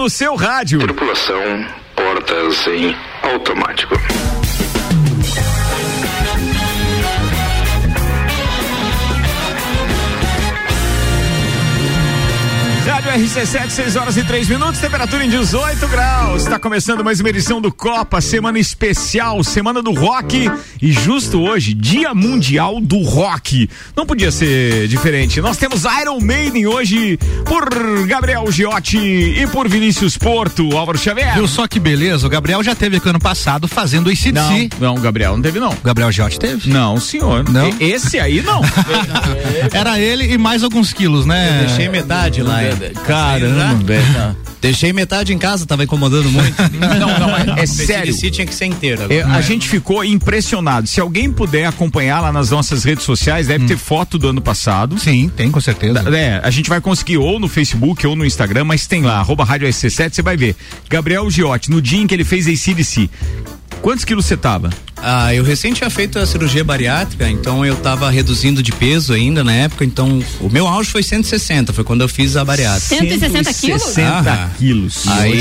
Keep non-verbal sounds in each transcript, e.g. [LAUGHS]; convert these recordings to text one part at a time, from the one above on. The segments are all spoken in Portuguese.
no seu rádio. Tripulação, portas em automático. Rádio RC7, 6 horas e 3 minutos, temperatura em 18 graus. Está começando mais uma edição do Copa, semana especial, semana do rock. E justo hoje, Dia Mundial do Rock. Não podia ser diferente. Nós temos Iron Maiden hoje por Gabriel Giotti e por Vinícius Porto, Álvaro Xavier. Viu só que beleza? O Gabriel já teve aqui ano passado fazendo o ICDC. Não, não, Gabriel não teve não. O Gabriel Giotti teve? Não, senhor. Não? E- Esse aí não. [LAUGHS] Era ele e mais alguns quilos, né? Deixei metade lá. Hein? Caramba, velho. Deixei metade em casa, tava incomodando muito. [LAUGHS] Não, não, é, é sério. Esse tinha que ser inteiro. agora. É, a gente ficou impressionado. Se alguém puder acompanhar lá nas nossas redes sociais, deve ter foto do ano passado. Sim, tem, com certeza. É, a gente vai conseguir ou no Facebook ou no Instagram, mas tem lá, arroba Rádio SC7, você vai ver. Gabriel Giotti, no dia em que ele fez ACDC, quantos quilos você tava? Ah, eu recém tinha feito a cirurgia bariátrica, então eu tava reduzindo de peso ainda na época, então o meu auge foi 160, foi quando eu fiz a bariátrica. 160 quilos? 60 Aham. quilos. Aí,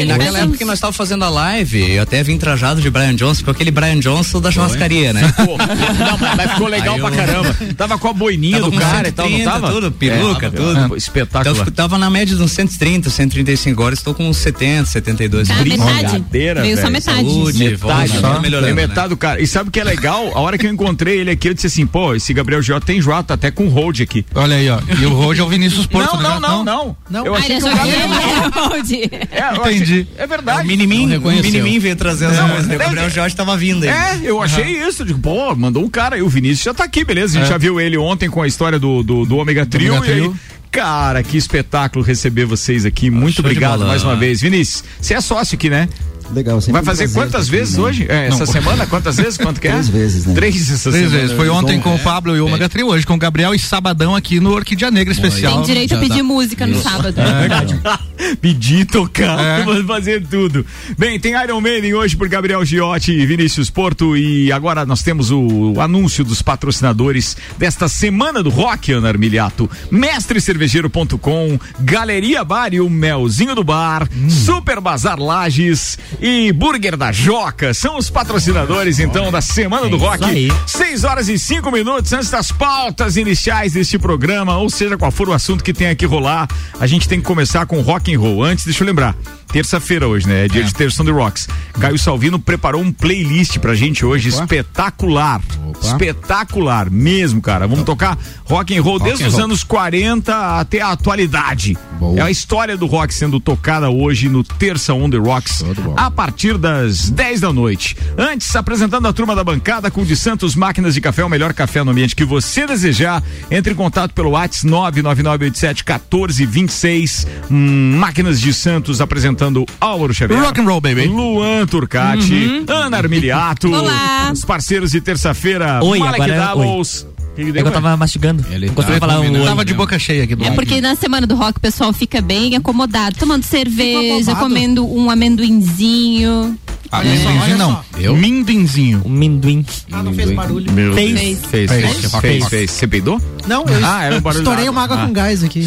ele naquela época que nós tava fazendo a live, eu até vim trajado de Brian Johnson, com aquele Brian Johnson da churrascaria, né? Pô, não, mas ficou legal Aí pra eu- caramba. [LAUGHS] Tava com a boininha Tava do com cara e tal, não 130, tava? tudo, peruca, É, tudo. Então Espetacular. eu tava na média de uns 130, 135 horas, estou com uns 70, 72. Tá, metade. Veio só metade. Saúde, Metade, volta, só. melhorando, É né? metade do cara. E sabe o que é legal? A hora que eu encontrei ele aqui, eu disse assim, pô, esse Gabriel Giota tem Jota, tá até com hold aqui. Olha aí, ó. E o hoje é o Vinícius Porto, não, né? não, não, não, Não? Eu Ah, achei que o molde. É, Entendi. É verdade. O Minimin. Minimin veio trazer as Não, coisas, né? O Gabriel Jorge tava vindo aí. É, eu achei isso. Digo, pô, mandou um cara e o Vinícius já tá aqui, beleza? A gente É. já viu ele ontem com a história do, do, do Ômega Trio. Ômega e Trio. cara, que espetáculo receber vocês aqui. Muito show de obrigado mais uma vez. Vinícius, você é sócio aqui, né? Legal, Vai fazer quantas vezes né? hoje? É, essa semana? Quantas [LAUGHS] vezes? Quanto que é? Três vezes, né? Três essa Três semana. vezes. Foi ontem Bom, com o Pablo e o Ômega Trio, hoje com o Gabriel e sabadão aqui no Orquídea Negra especial. Tem direito a pedir música no sábado. É verdade. [LAUGHS] Pedir, tocar, É. [LAUGHS] vamos fazer tudo. Bem, tem Iron Maiden hoje por Gabriel Giotti e Vinícius Porto e agora nós temos o anúncio dos patrocinadores desta semana do rock, Ana Armiliato. Mestrecervejeiro.com, Galeria Bar e o Melzinho do Bar, Super Bazar Lages e Burger da Joca são os patrocinadores então da semana do rock. aí. 6 horas e 5 minutos antes das pautas iniciais deste programa, ou seja, qual for o assunto que tenha que rolar, a gente tem que começar com rock and roll. Antes, deixa eu lembrar, terça-feira hoje, né? É dia de terça The Rocks. Caio Salvino preparou um playlist pra gente hoje espetacular. Espetacular mesmo, cara. Vamos tocar rock and roll desde and os roll. anos 40 até a atualidade. É a história do rock sendo tocada hoje no Terça On The Rocks a partir das 10 da noite. Antes, apresentando a turma da bancada com o de Santos Máquinas de Café, o melhor café no ambiente que você desejar. Entre em contato pelo WhatsApp 99987 1426. Hum, Máquinas de Santos apresentando Álvaro Xavier. Rock and roll, baby. Luan Turcati, Ana Armiliato, Olá. os parceiros de terça-feira, Oi, Malek agora. Que que É deu, que eu tava mastigando. Ele não tá falar um Tava de boca cheia aqui do É lado. porque na semana do rock o pessoal fica bem acomodado, tomando cerveja, comendo um amendoinzinho. Amendoinzinho não. Eu? Minduinzinho. Um minduim. Ah, não fez barulho. Meu Fez. Fez, Fez. fez, fez, fez. Você peidou? Não, eu Ah, era um barulho estourei uma água com gás aqui.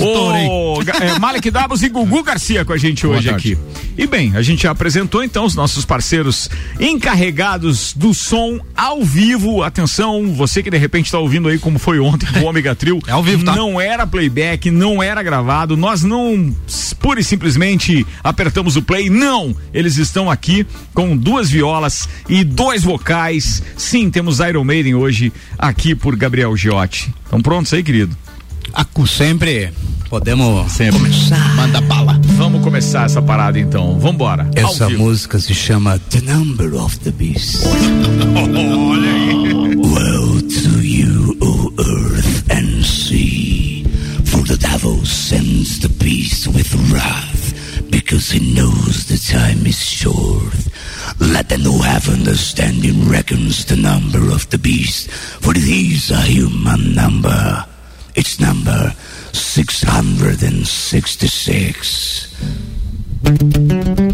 Ga- é, Malek Davos e Gugu Garcia com a gente hoje aqui. E bem, a gente já apresentou então os nossos parceiros encarregados do som ao vivo. Atenção, você que de repente está ouvindo aí como foi ontem com o Ômega Trio. [LAUGHS] É ao vivo, tá? Não era playback, não era gravado. Nós não pura e simplesmente apertamos o play. Não! Eles estão aqui com duas violas e dois vocais. Sim, temos Iron Maiden hoje aqui por Gabriel Giotti. Estão prontos aí, querido? Acu sempre podemos Sempre. Manda bala. Vamos começar essa parada então. Vambora. Essa música se chama The Number of the Beast. [LAUGHS] Woe the devil sends the beast with wrath, because he knows the time is short. Let them who have understanding reckons the number of the beast, for it is a human number. It's number 666.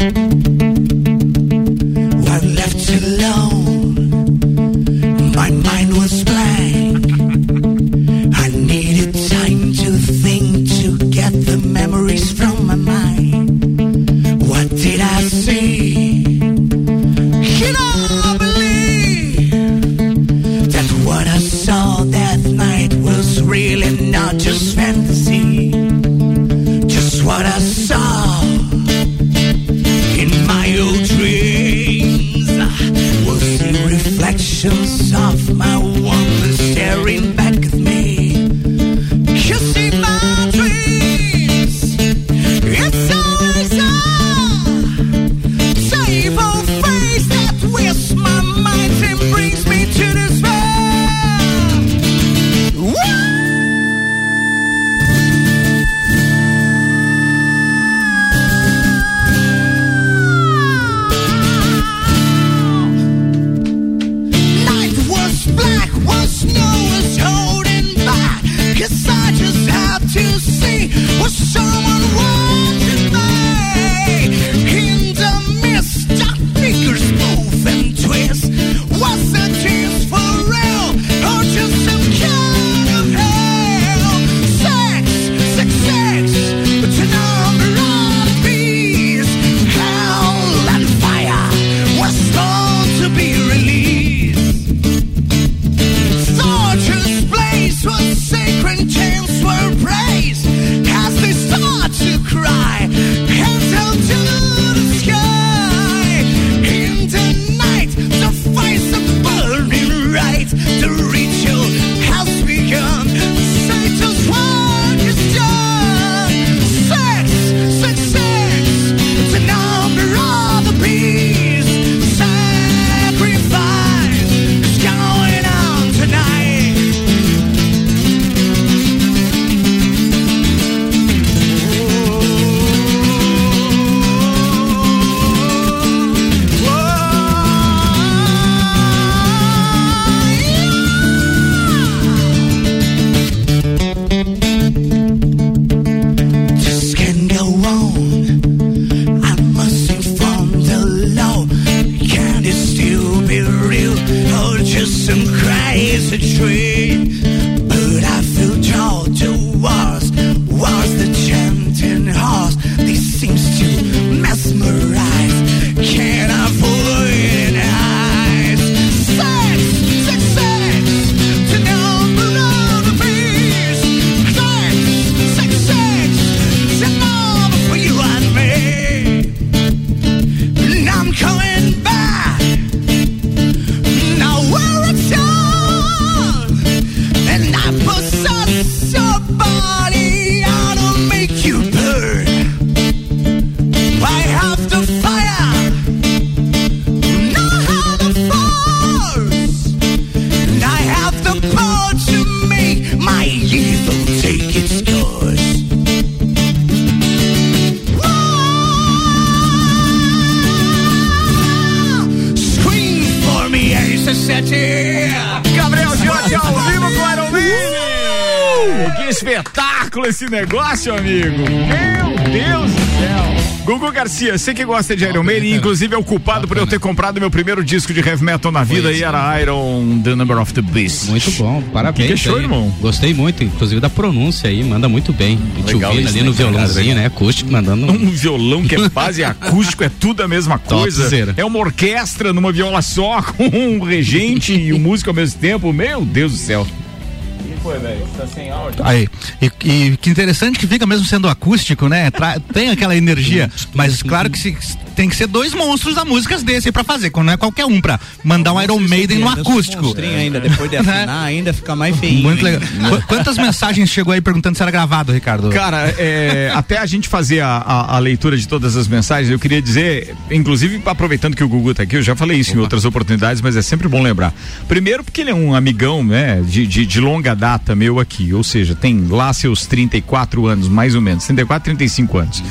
Gabriel Jorge ao vivo com o Man. Que espetáculo esse negócio, amigo. Meu Deus do céu. Gugu Garcia, você que gosta de Iron Maiden, inclusive é o culpado por eu ter comprado meu primeiro disco de heavy metal na vida e era Iron The Number of the Beast. Muito bom, parabéns. Que show, irmão. Gostei muito, inclusive da pronúncia aí, manda muito bem. Legal isso, ali no né, cara? violãozinho, né? Acústico, mandando. Um violão que é base acústico, é tudo a mesma [LAUGHS] coisa. É uma orquestra numa viola só, [LAUGHS] com um regente e um músico ao mesmo tempo. Meu Deus do céu. Foi, velho? Tá sem áudio? Aí, e, e que interessante que fica mesmo sendo acústico, né? Tra- [LAUGHS] tem aquela energia, mas claro que se- tem que ser dois monstros a músicas desse pra fazer, não é qualquer um pra mandar um Iron Maiden no acústico. Monstrinho ainda, depois de [LAUGHS] Né? afinar, ainda fica mais feio. Muito legal. Qu- Quantas mensagens chegou aí perguntando se era gravado, Ricardo? Cara, é, até a gente fazer a, a- a leitura de todas as mensagens, eu queria dizer, inclusive aproveitando que o Gugu tá aqui, eu já falei isso em outras oportunidades, mas é sempre bom lembrar. Primeiro porque ele é um amigão, né, de, de, de longa data meu aqui, ou seja, tem lá seus 34 anos, mais ou menos, 34, 35 anos.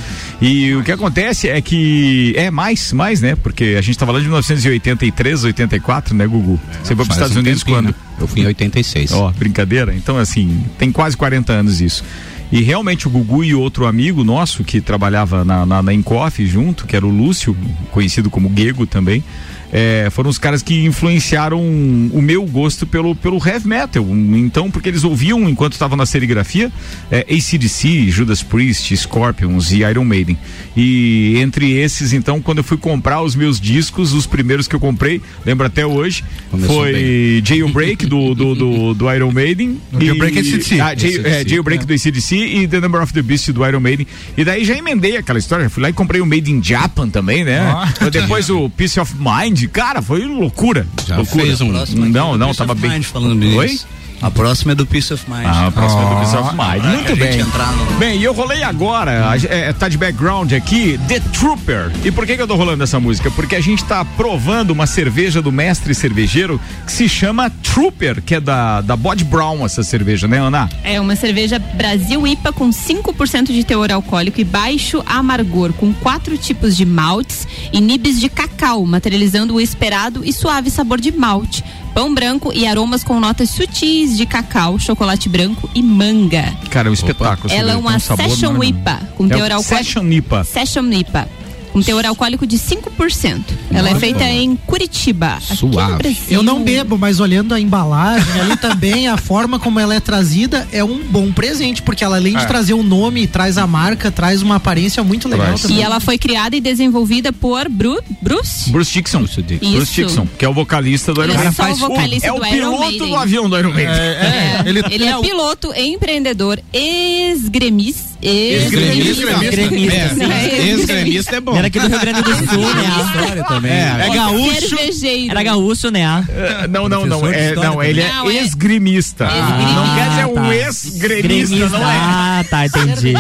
E o que acontece é que é mais, mais, né, porque a gente tá falando de 1983, 84, né, Gugu? Você foi para os Estados um Unidos tempinho, quando? né? Eu fui em 86. Ó, brincadeira? Então, assim, tem quase 40 anos isso. E realmente o Gugu e outro amigo nosso que trabalhava na, na, na Encoff junto, que era o Lúcio, conhecido como Guego também, é, foram os caras que influenciaram o meu gosto pelo, pelo heavy metal. Então, porque eles ouviam enquanto estavam na serigrafia é, ACDC, Judas Priest, Scorpions e Iron Maiden. E entre esses, então, quando eu fui comprar os meus discos, os primeiros que eu comprei, lembro até hoje, Começou foi bem. Jailbreak do, do, do, do Iron Maiden. [LAUGHS] O Jailbreak é AC/DC. Ah, Jay- é, Jailbreak é. do ACDC e The Number of the Beast do Iron Maiden. E daí já emendei aquela história. Fui lá e comprei o Made in Japan também, né? Ah. Depois o Peace of Mind. Cara, foi loucura. Já loucura. fez um- Não, não, tava bem. Mind falando. Oi? A próxima é do Peace of Mind. Ah, a próxima é do Peace of Mind. Muito bem. no- Bem, e eu rolei agora, é, tá de background aqui, The Trooper. E por que, que eu tô rolando essa música? Porque a gente tá provando uma cerveja do mestre cervejeiro que se chama Trooper, que é da, da Bod Brown, essa cerveja, né, Ana? É uma cerveja Brasil IPA com 5% de teor alcoólico e baixo amargor, com quatro tipos de maltes e nibs de cacau, materializando o esperado e suave sabor de malte. Pão branco e aromas com notas sutis de cacau, chocolate branco e manga. Cara, é um espetáculo. Ela é uma um Session. IPA, com É teor alcoólico. Session IPA. Session IPA. Com teor alcoólico de 5%. Ela é feita em Curitiba, Suave. Eu não bebo, mas olhando a embalagem ali também, a forma como ela é trazida é um bom presente, porque ela além de É. trazer o nome, traz a marca, traz uma aparência muito legal também. E ela foi criada e desenvolvida por Bru Bruce. Bruce Dixon. Bruce Dixon. Bruce. Dixon, que é o vocalista do Iron é Maiden. o vocalista é o do piloto do avião do Iron Maiden. É, ele- ele, é piloto, empreendedor, ex-gremis. Ex-gremista. Ex-gremista. É, Ex-gremista é bom. Era aqui do Rio Grande do [LAUGHS] Sul, né? Também. É gaúcho. Cervejeiro. Era gaúcho, né? É, Não, não, não. É, não, ele é também. Não, é- quer dizer um tá. ex-gremista, não é? Ah, tá, entendi.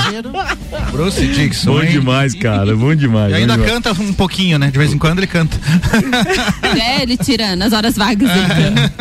Bruce Dixon. Bom demais, cara. Bom demais. E ainda canta um pouquinho, né? De vez em quando ele canta. [LAUGHS] É, ele tira nas horas vagas.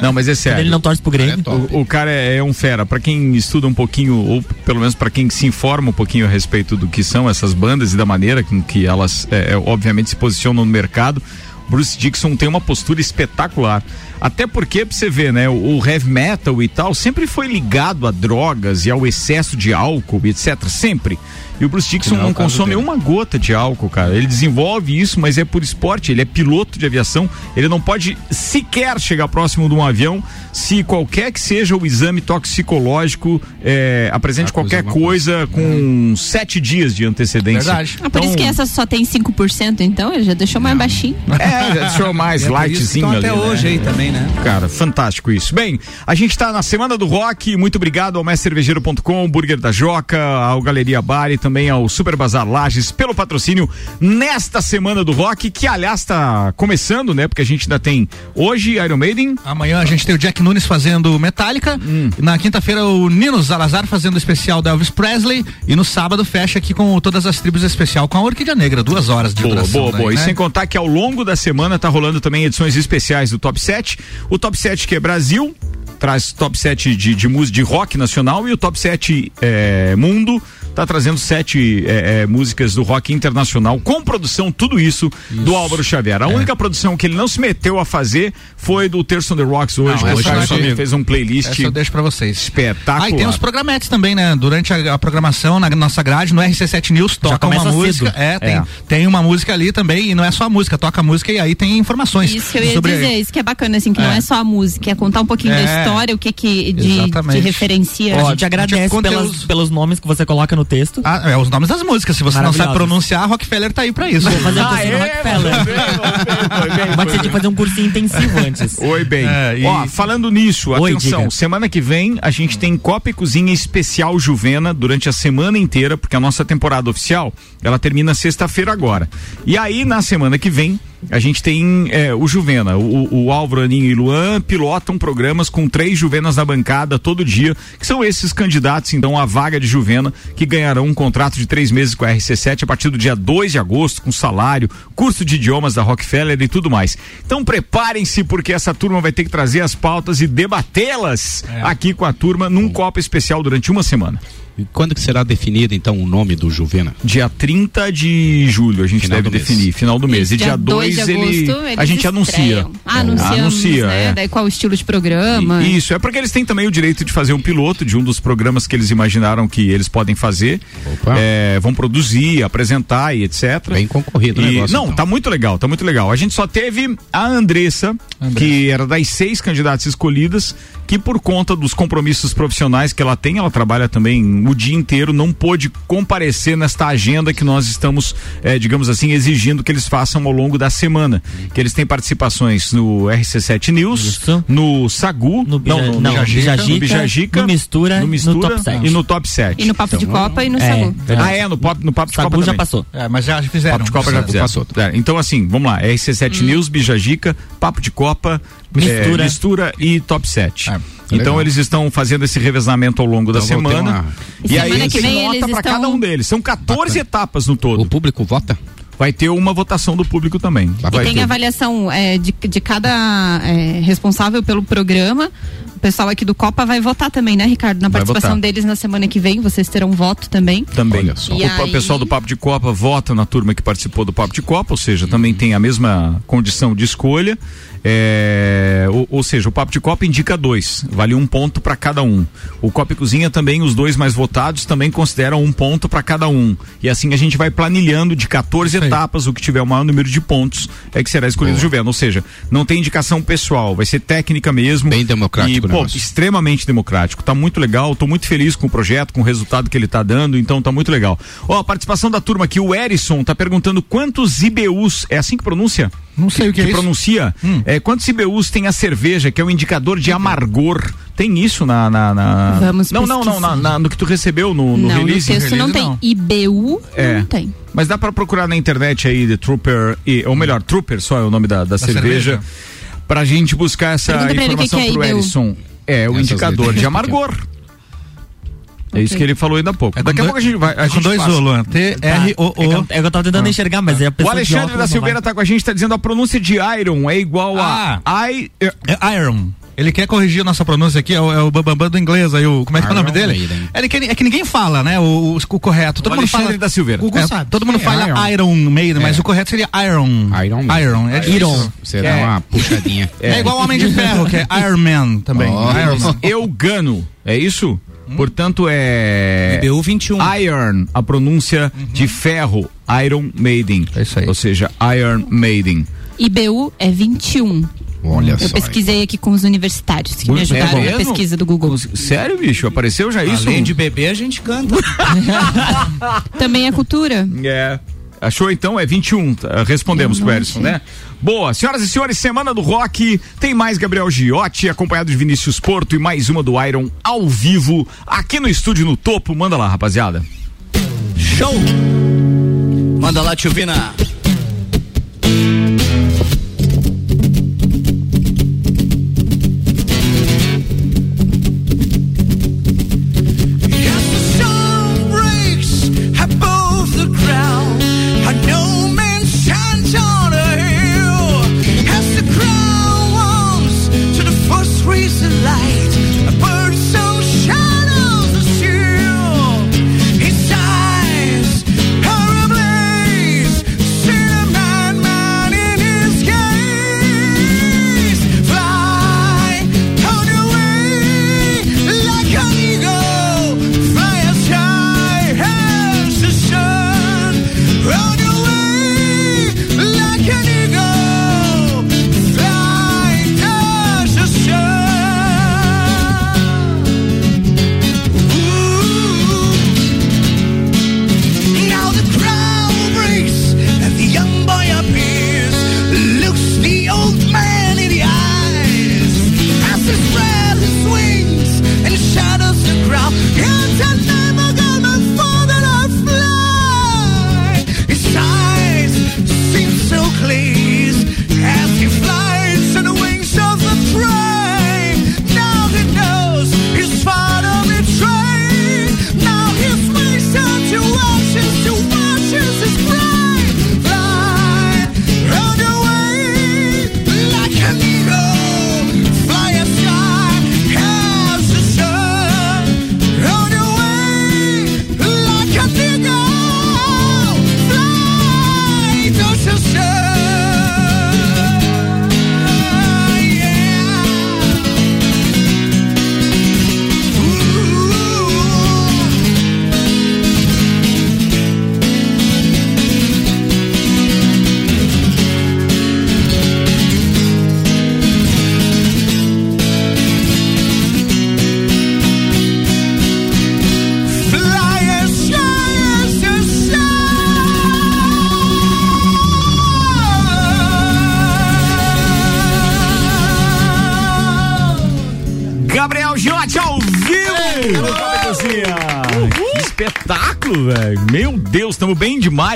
Não, mas é sério. Ele não torce pro Grêmio. O, cara é, é um fera. Pra quem estuda um pouquinho, ou pelo menos pra quem se informa um pouquinho a respeito do que são essas bandas e da maneira com que elas, é, é, obviamente, se posicionam no mercado, Bruce Dixon tem uma postura espetacular. Até porque, pra você ver, né, o, o heavy metal e tal sempre foi ligado a drogas e ao excesso de álcool, etc. Sempre. E o Bruce Dixon não é não consome dele. uma gota de álcool, cara. Ele desenvolve isso, mas é por esporte. Ele é piloto de aviação. Ele não pode sequer chegar próximo de um avião se qualquer que seja o exame toxicológico é, apresente Acusa qualquer coisa com sete dias de antecedência. Verdade. Ah, por isso que essa só tem 5%, então? Ele já deixou mais baixinho. [LAUGHS] É, já deixou mais É lightzinho ali. até né? hoje aí também, né? Cara, fantástico isso. Bem, a gente tá na Semana do Rock. Muito obrigado ao mestrecervejeiro.com, ao Burger da Joca, ao Galeria Bar e também ao Super Bazar Lages pelo patrocínio nesta Semana do Rock, que aliás tá começando, né? Porque a gente ainda tem hoje Iron Maiden. Amanhã a gente tem o Jack Nunes fazendo Metallica. Hum. Na quinta-feira o Nino Salazar fazendo o especial da Elvis Presley. E no sábado fecha aqui com todas as tribos especial com a Orquídea Negra. Duas horas de Boa, duração. boa, daí, boa. E né? sem contar que ao longo da semana tá rolando também edições especiais do Top 7. O Top 7 que é Brasil, traz top 7 de, de música de rock nacional e o top 7 é, mundo tá trazendo sete é, é, músicas do rock internacional com produção, tudo isso, do Álvaro Xavier. A única produção que ele não se meteu a fazer foi do Terço on the Rocks hoje. Não, que essa o eu Carson acho- fez um playlist Essa eu deixo pra vocês. espetacular. Ah, e tem os programetes também, né? Durante a, a programação, na nossa grade, no RC7 News, toca uma música. É, tem, É. tem uma música ali também, e não é só a música, toca a música e aí tem informações. Isso que eu ia sobre dizer, isso que é bacana, assim, que não É. é só a música, é contar um pouquinho da É. história, o que que de, de referencia. A Ó, gente agradece pelas, pelos nomes que você coloca no texto. Ah, é os nomes das músicas. Se você não sabe pronunciar, Rockefeller tá aí pra isso. Vou fazer um Ah, cursinho é? Rockefeller. Foi bem, foi bem, Vai foi ter que fazer um cursinho intensivo [LAUGHS] antes. Oi, bem. É, e- Ó, falando nisso, Oi, atenção, diga. semana que vem a gente tem Copa e Cozinha especial Juvena durante a semana inteira, porque a nossa temporada oficial, ela termina sexta-feira agora. E aí, na semana que vem, a gente tem é, o Juvena. O, o Álvaro, Aninho e Luan pilotam programas com três Juvenas na bancada todo dia, que são esses candidatos, então, à vaga de Juvena, que ganharão um contrato de três meses com a RC7 a partir do dia 2 de agosto, com salário, curso de idiomas da Rockefeller e tudo mais. Então preparem-se, porque essa turma vai ter que trazer as pautas e debatê-las aqui com a turma num Copa especial durante uma semana. E quando que será definido então o nome do Juvena? Dia 30 de julho a gente Final deve definir, final do mês. Isso, e dia dia 2 depois de ele, a gente anuncia. estreiam. Ah, anunciamos, Anuncia, né? é. Daí qual o estilo de programa. E- Isso, é porque eles têm também o direito de fazer um piloto de um dos programas que eles imaginaram que eles podem fazer. É, vão produzir, apresentar e etc. Bem concorrido o E- negócio, Não, então. tá muito legal, tá muito legal. A gente só teve a Andressa, que era das seis candidatas escolhidas, que por conta dos compromissos profissionais que ela tem, ela trabalha também o dia inteiro, não pôde comparecer nesta agenda que nós estamos, eh, digamos assim, exigindo que eles façam ao longo da semana. Que eles têm participações no RC7 News, no Sagu, No Bija- não, no, não, Bijajica, no Bijajica, no Mistura, no no Mistura Top 7. e no Top 7. E no Papo de Copa e no é, Sagu. Ah, é, no Pop, no papo de Sagu Copa já também. passou. É, mas já fizeram. Papo de Copa já fizeram. Passou. É, então, assim, vamos lá. RC7 News, Bijajica, Papo de Copa, Mistura. é, mistura e Top 7. Então, legal. eles estão fazendo esse revezamento ao longo da Então, ter semana. uma- E, E aí, semana que tem vem nota eles pra estão- cada um deles. São 14 etapas no todo. O público vota? Vai ter uma votação do público também. E Vai tem ter. avaliação é, de, de cada é, responsável pelo programa. O pessoal aqui do Copa vai votar também, né, Ricardo? Na Vai participação votar. deles na semana que vem, vocês terão voto também. Também. Olha só. O, E aí- pessoal do Papo de Copa vota na turma que participou do Papo de Copa, ou seja, também tem a mesma condição de escolha. É, ou, ou seja, o Papo de Copa indica dois, vale um ponto para cada um. O Copa e Cozinha também, os dois mais votados, também consideram um ponto para cada um. E assim a gente vai planilhando de 14 etapas, o que tiver o maior número de pontos é que será escolhido o Juliano. Ou seja, não tem indicação pessoal, vai ser técnica mesmo. Bem democrático E, pô, extremamente democrático. Tá muito legal, tô muito feliz com o projeto, com o resultado que ele tá dando, então tá muito legal. Ó, a participação da turma aqui, o Erison tá perguntando quantos IBUs, é assim que pronuncia? Não sei o que é isso. pronuncia. É, quantos IBUs tem a cerveja, que é o indicador de amargor? Tem isso na. na, na- Vamos não, não, não, na- na- no que tu recebeu no, no não, release. no texto não release, tem. não. IBU É. não tem. Mas dá pra procurar na internet aí, The Trooper, e, ou melhor, Trooper só é o nome da, da, cerveja, cerveja. pra gente buscar essa Pergunta que informação que é pro IBU. Erison. É, o Essas indicador de amargor. É isso que ele falou ainda há pouco. É Daqui a pouco a gente vai. A É com gente dois passa. O, Luan. Tá. É T-R-O-O. é que eu tava tentando enxergar, mas é a O pessoa de Alexandre óculos da Silveira tá com a gente, tá dizendo a pronúncia de Iron é igual a I. É Iron. Ele quer corrigir a nossa pronúncia aqui, é o, é o bambambam do inglês aí, o, como é que é o nome Iron dele? Maiden. Ele quer- é que ninguém fala, né, o, o- o correto. Todo O mundo Alexandre fala. da Silveira. Google É, sabe. todo mundo É, fala Iron. Iron, Maiden, mas É. o correto seria Iron. Iron Man. Iron. É, Iron. Você dá É. uma puxadinha. É. igual o Homem de Ferro, que é Iron Man também. Ó. Iron Man. Eugano. É isso? Portanto, é. IBU 21. Iron, a pronúncia de ferro. Iron Maiden. É isso aí. Ou seja, Iron Maiden. IBU é 21. Olha Eu só. pesquisei aqui com os universitários que me Muito ajudaram bom. na pesquisa do Google. Sério, bicho? Apareceu já isso? Além de beber, a gente canta. [LAUGHS] Também é cultura. É. Achou então? É 21. tá? Respondemos Eu pro Erison, achei. né? Boa, senhoras e senhores, Semana do Rock. Tem mais Gabriel Giotti, acompanhado de Vinícius Porto e mais uma do Iron ao vivo, aqui no estúdio no topo. Manda lá, rapaziada. Show! Manda lá, tio Vina.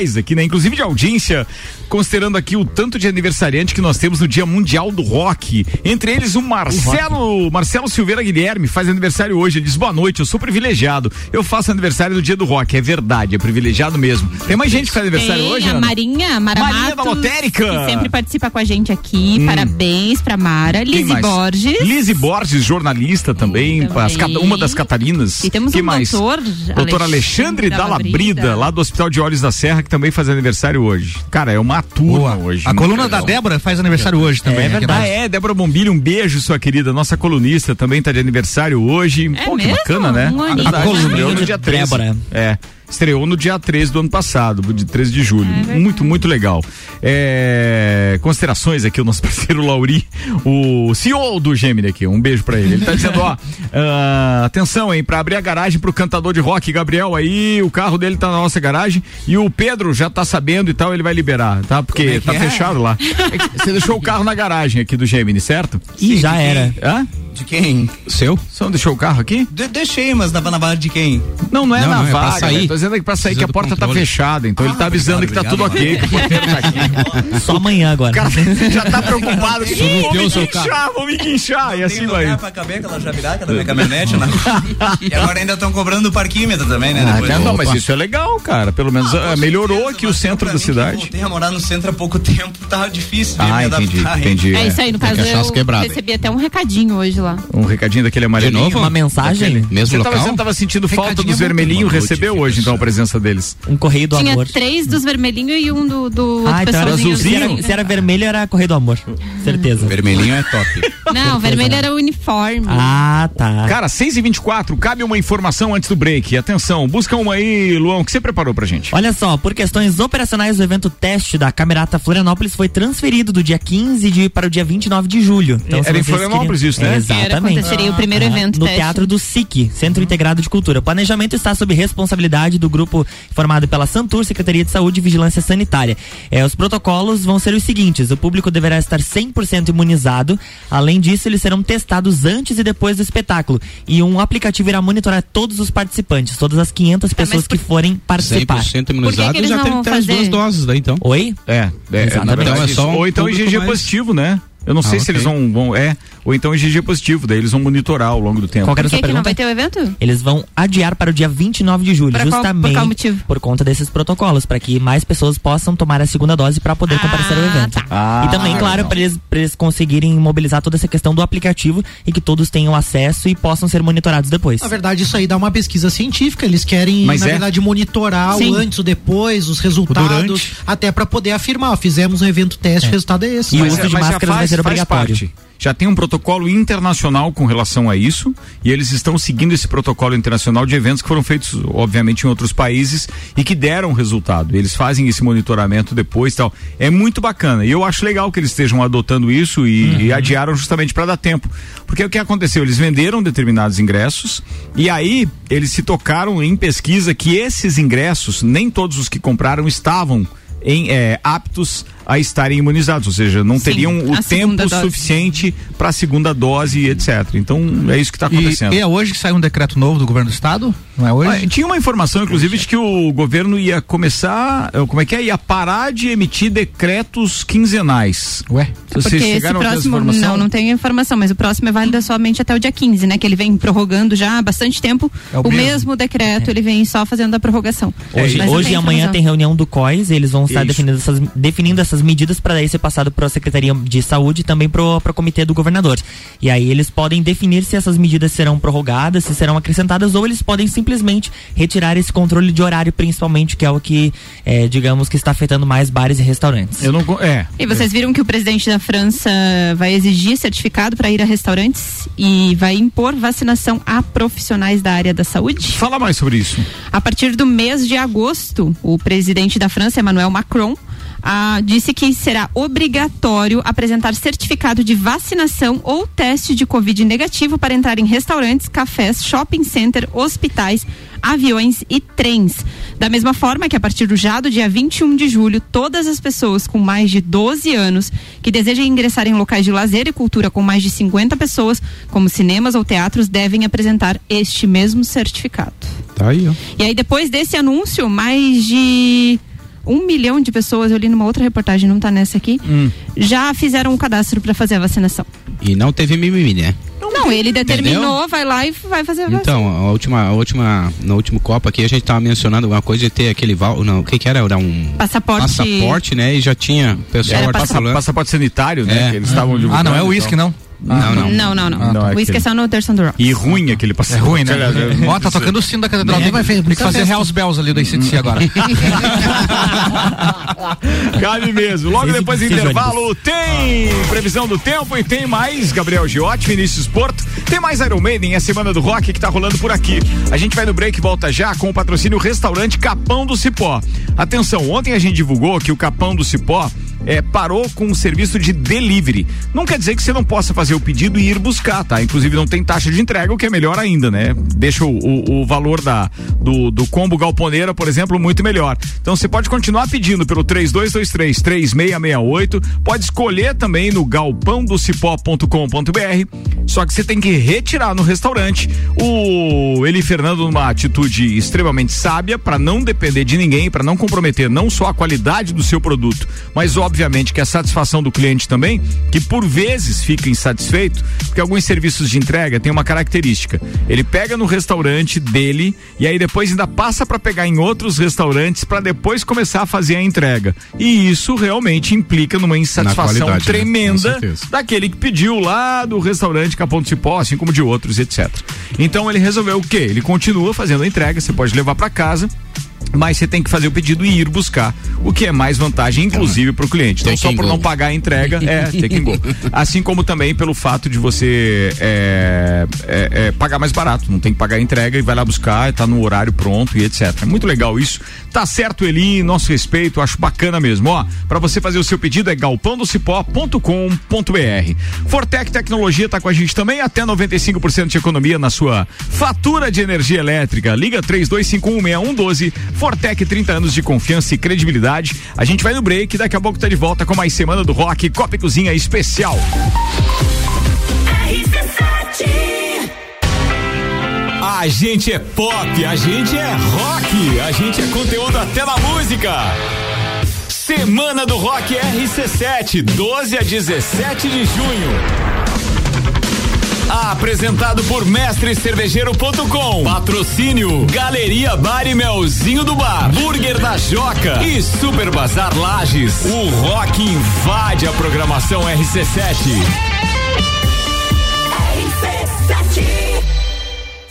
Demais aqui, né? Inclusive de audiência, considerando aqui o tanto de aniversariante que nós temos no Dia Mundial do Rock. Entre eles, o Marcelo, Marcelo Silveira Guilherme faz aniversário hoje. Ele diz: boa noite, eu sou privilegiado. Eu faço aniversário no Dia do Rock. É verdade, é privilegiado mesmo. Tem mais gente que faz aniversário Tem hoje, a Ana? Marinha, Mara Marinha da Lotérica. Que sempre participa com a gente aqui. Hum. Parabéns pra Mara. Mais? Borges. Lizzie Borges, jornalista também, Também. uma das Catarinas. E temos Quem um mais? doutor, Doutor Alexandre Dalabrida, lá do Hospital de Olhos da Serra, que também faz aniversário hoje. Cara, é uma turma hoje. A coluna da Débora faz aniversário hoje também. É verdade. na- Ah, é, Débora Bombilho, um beijo, sua querida. Nossa colunista também tá de aniversário hoje. É Pô, que mesmo? bacana, né? Um. Verdade, A coluna de dia 13. Débora. É. Estreou no dia 13 do ano passado, de 13 de julho. muito, muito legal. É, considerações aqui, o nosso [LAUGHS] parceiro Lauri, o CEO do Gemini aqui. Um beijo pra ele. Ele tá dizendo, ó, [LAUGHS] ah, atenção, hein, pra abrir a garagem pro cantador de rock, Gabriel, aí o carro dele tá na nossa garagem e o Pedro já tá sabendo e tal, ele vai liberar, tá? Porque é tá é? fechado lá. [LAUGHS] É que Você deixou o carro na garagem aqui do Gemini, certo? E já era. Hã? De quem? Seu? Você não deixou o carro aqui? De- deixei, mas tava na base de quem? Não, não é Não, na não, é pra vaga. sair. velho. Tô dizendo que pra sair Precisa que a porta tá controle. fechada. Então ele tá Ah, avisando obrigado, que tá tudo ok, que o porteiro tá aqui. Só amanhã agora. O cara já tá [LAUGHS] preocupado. Ih, Vou me guinchar, vou me guinchar. E assim vai. pra caber aquela javiraca da minha caminhonete, não? [LAUGHS] E agora ainda estão cobrando o parquímetro também, né? Ah, Depois tá, do- não, mas isso é legal, cara. Pelo menos ah, Com melhorou aqui o centro pra da cidade. Voltei a morar no centro há pouco tempo, tava difícil de Ah, me entendi, adaptar. entendi. É isso aí, no que caso eu recebi até um recadinho hoje lá. Um recadinho daquele amarelinho. novo? Uma mensagem, Mesmo Você tava, local? você tava sentindo falta Recadinho dos é vermelhinhos, recebeu hoje então a presença deles. um correio do Tinha amor. três dos vermelhinhos e um do, do outro Ah, então era pessoalzinho. azulzinho? Se era, se era vermelho, era correio do amor. Certeza. Vermelhinho é top. [LAUGHS] Não, vermelho era o uniforme. Ah, tá. Cara, 6 e 24 cabe uma informação antes do break. Atenção, busca uma aí, Luão, o que você preparou pra gente? Olha só, por questões operacionais, o evento teste da Camerata Florianópolis foi transferido do dia 15 de, para o dia 29 de julho. Então, Era em Florianópolis queriam- isso, né? Era, Exatamente. aconteceria o primeiro evento no teste. Teatro do SIC, Centro Integrado de Cultura. O planejamento está sob responsabilidade do grupo formado pela Santur, Secretaria de Saúde e Vigilância Sanitária. É, os protocolos vão ser os seguintes: o público deverá estar 100% imunizado. Além disso, eles serão testados antes e depois do espetáculo. E um aplicativo irá monitorar todos os participantes, todas as 500 pessoas que forem participar. 100% Por imunizado que já não tem vão que ter as fazer? duas doses daí então. Oi? É, é Exatamente. na verdade, Então é só um ou então IgG mais- positivo, né? Eu não sei Ah, se eles vão, vão. É, ou então IgG positivo, daí eles vão monitorar ao longo do tempo. Qual que era que, que não vai ter o evento? Eles vão adiar para o dia 29 de julho, Pra qual- justamente por qual motivo? por conta desses protocolos, para que mais pessoas possam tomar a segunda dose para poder comparecer ao evento. tá. Ah, e também, claro, legal. para eles, pra eles conseguirem mobilizar toda essa questão do aplicativo e que todos tenham acesso e possam ser monitorados depois. Na verdade, isso aí dá uma pesquisa científica. Eles querem, Mas na é? verdade, monitorar Sim. o antes, o depois, os resultados, até para poder afirmar, ó, fizemos um evento teste, o resultado é esse. E o uso de já máscaras vai ser obrigatório. parte. Já tem um protocolo internacional com relação a isso e eles estão seguindo esse protocolo internacional de eventos que foram feitos, obviamente, em outros países e que deram resultado. Eles fazem esse monitoramento depois e tal. É muito bacana. E eu acho legal que eles estejam adotando isso e, e adiaram justamente para dar tempo. Porque o que aconteceu? Eles venderam determinados ingressos e aí eles se tocaram em pesquisa que esses ingressos, nem todos os que compraram estavam em, eh, aptos a estarem imunizados, ou seja, não Sim, teriam o tempo dose. suficiente para a segunda dose e etc. Então é isso que está acontecendo. E, e é hoje que sai um decreto novo do governo do estado? Não é hoje? Ah, Tinha uma informação, inclusive, de que o governo ia começar, eh, como é que é? Ia parar de emitir decretos quinzenais. Ué? Vocês Porque esse chegaram essa próximo, não, não tenho informação, mas o próximo é válido somente até o dia 15, né? Que ele vem prorrogando já há bastante tempo. É o o mesmo. mesmo, decreto, ele vem só fazendo a prorrogação. Hoje, hoje e amanhã tem reunião do COIS, eles vão estar Isso. definindo essas, definindo essas medidas para daí ser passado para a Secretaria de Saúde e também para o Comitê do Governador. E aí eles podem definir se essas medidas serão prorrogadas, se serão acrescentadas, ou eles podem simplesmente retirar esse controle de horário, principalmente, que é o que, é, digamos, que está afetando mais bares e restaurantes. Eu não, é. E vocês viram que o presidente da França vai exigir certificado para ir a restaurantes e vai impor vacinação a profissionais da área da saúde? Fala mais sobre isso. A partir do mês de agosto, o presidente da França, Emmanuel Macron, ah, disse que será obrigatório apresentar certificado de vacinação ou teste de Covid negativo para entrar em restaurantes, cafés, shopping center, hospitais, aviões e trens. Da mesma forma que a partir do já do dia 21 de julho, todas as pessoas com mais de 12 anos que desejem ingressar em locais de lazer e cultura com mais de 50 pessoas, como cinemas ou teatros, devem apresentar este mesmo certificado. Tá aí, ó. E aí, depois desse anúncio, mais de um milhão de pessoas, eu li numa outra reportagem, não tá nessa aqui, Hum. já fizeram um cadastro para fazer a vacinação. E não teve mimimi, né? Não, ele determinou, vai lá e vai fazer a vacina. Então, a última, a última, no último copo aqui a gente tava mencionando uma coisa de ter aquele val, não, o que que era? Era um Passaporte. passaporte, né? E já tinha pessoal Passa- passaporte sanitário, né? É. Que eles estavam. Ah, não é e uísque, não? Não, não. Não, não, não. Não, é o aquele- é só no Thurston Rock. E ruim aquele É passaporte. ruim, né? Ó, tá tocando o sino da catedral. Nem Tem, vai fe- tem que fazer. Hells Bells ali do ICDC agora. Cabe mesmo. Logo depois do intervalo, tem previsão do tempo e tem mais Gabriel Giotti, Vinícius Porto. Tem mais Iron Maiden, a semana do rock que tá rolando por aqui. A gente vai no break e volta já com o patrocínio Restaurante Capão do Cipó. Atenção, ontem a gente divulgou que o Capão do Cipó é, parou com um serviço de delivery. Não quer dizer que você não possa fazer o pedido e ir buscar, tá? Inclusive não tem taxa de entrega, o que é melhor ainda, né? Deixa o, o, o valor da, do, do combo galponeira, por exemplo, muito melhor. Então você pode continuar pedindo pelo 3223 3668, pode escolher também no galpãodocipó.com.br, só que você tem que retirar no restaurante. O Eli Fernando numa atitude extremamente sábia para não depender de ninguém, para não comprometer não só a qualidade do seu produto, mas obviamente que a satisfação do cliente também, que por vezes fica insatisfeito, porque alguns serviços de entrega têm uma característica. Ele pega no restaurante dele e aí depois ainda passa para pegar em outros restaurantes para depois começar a fazer a entrega. E isso realmente implica numa insatisfação né? Tremenda certeza. daquele que pediu lá do restaurante Capão do Cipó, assim como de outros, etc. Então ele resolveu o quê? Ele continua fazendo a entrega, você pode levar para casa. Mas você tem que fazer o pedido e ir buscar, o que é mais vantagem, inclusive, para o cliente. Então, só por não pagar a entrega, é take and go. [LAUGHS] Assim como também pelo fato de você é, é, é, pagar mais barato. Não tem que pagar a entrega e vai lá buscar, tá no horário pronto e etc. É muito legal isso. Tá certo, Eli, nosso respeito, acho bacana mesmo. Ó, para você fazer o seu pedido é galpandocipó.com.br. Fortec Tecnologia tá com a gente também, até 95% de economia na sua fatura de energia elétrica. Liga 32516112. Fortec 30 anos de confiança e credibilidade. A gente vai no break, daqui a pouco tá de volta com mais semana do rock, Copa e Cozinha especial. A gente é pop, a gente é rock, a gente é conteúdo até na música. Semana do Rock RC7, 12 a 17 de junho. Apresentado por mestrecervejeiro.com. Patrocínio Galeria Bar e Melzinho do Bar. Burger da Joca e Super Bazar Lages. O rock invade a programação RC7.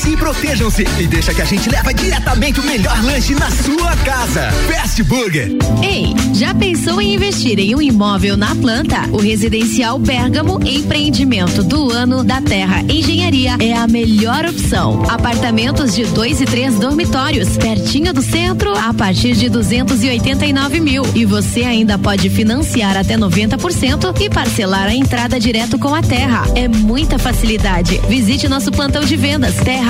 Cuidem-se e protejam-se e deixa que a gente leva diretamente o melhor lanche na sua casa. Fast Burger. Ei, já pensou em investir em um imóvel na planta? O Residencial Bergamo Empreendimento do Ano da Terra Engenharia é a melhor opção. Apartamentos de dois e três dormitórios, pertinho do centro, a partir de 289 mil. E você ainda pode financiar até 90% e parcelar a entrada direto com a terra. É muita facilidade. Visite nosso plantão de vendas Terra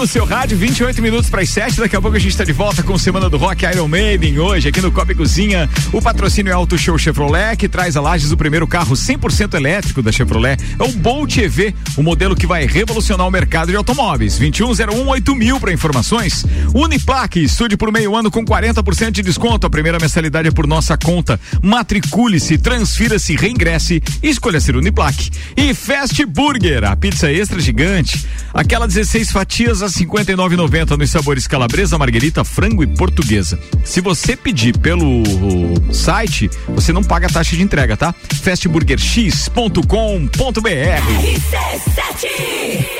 No seu rádio, 28 minutos para as 7. Daqui a pouco a gente está de volta com Semana do Rock Iron Maiden. Hoje, aqui no Copa Cozinha, o patrocínio é Auto Show Chevrolet, que traz a Lages o primeiro carro 100% elétrico da Chevrolet. É o Bolt EV, o modelo que vai revolucionar o mercado de automóveis. 2101 mil para informações. Uniplaque, estude por meio ano com 40% de desconto. A primeira mensalidade é por nossa conta. Matricule-se, transfira-se, reingresse escolha ser Uniplaque. E Fast Burger, a pizza extra gigante. Aquela 16 fatias a 59,90 nos sabores calabresa, marguerita, frango e portuguesa. Se você pedir pelo site, você não paga a taxa de entrega, tá? fastburgerx.com.br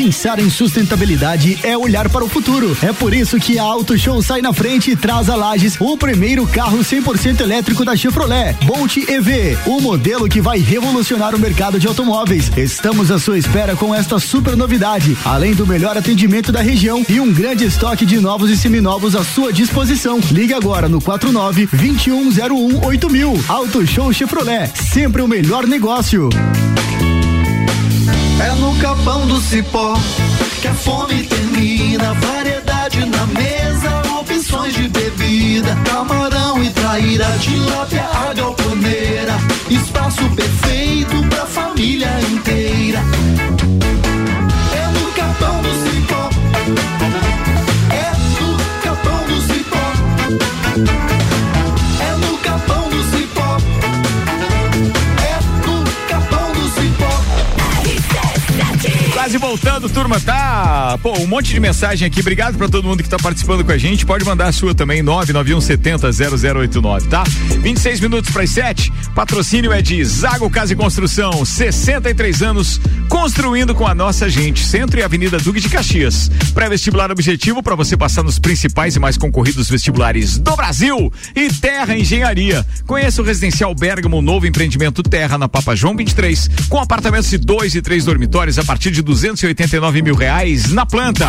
Pensar em sustentabilidade é olhar para o futuro. É por isso que a Auto Show sai na frente e traz a Lages o primeiro carro 100% elétrico da Chevrolet, Bolt EV, o modelo que vai revolucionar o mercado de automóveis. Estamos à sua espera com esta super novidade, além do melhor atendimento da região e um grande estoque de novos e seminovos à sua disposição. Ligue agora no 49 2101 8000. Auto Show Chevrolet, sempre o melhor negócio. É no capão do cipó que a fome termina. Variedade na mesa, opções de bebida. Camarão e traíra, tilápia, a galponeira. Espaço perfeito pra família inteira. É no capão do cipó. Quase voltando, turma, tá? Pô, um monte de mensagem aqui. Obrigado pra todo mundo que tá participando com a gente. Pode mandar a sua também, 991700089, tá? 26 minutos para as 7. Patrocínio é de Zago Casa e Construção, 63 anos, construindo com a nossa gente. Centro e Avenida Duque de Caxias. Pré-vestibular objetivo para você passar nos principais e mais concorridos vestibulares do Brasil. E Terra Engenharia. Conheça o Residencial Bergamo, novo empreendimento Terra na Papa João 23, com apartamentos de dois e três dormitórios a partir de 289 mil reais na planta.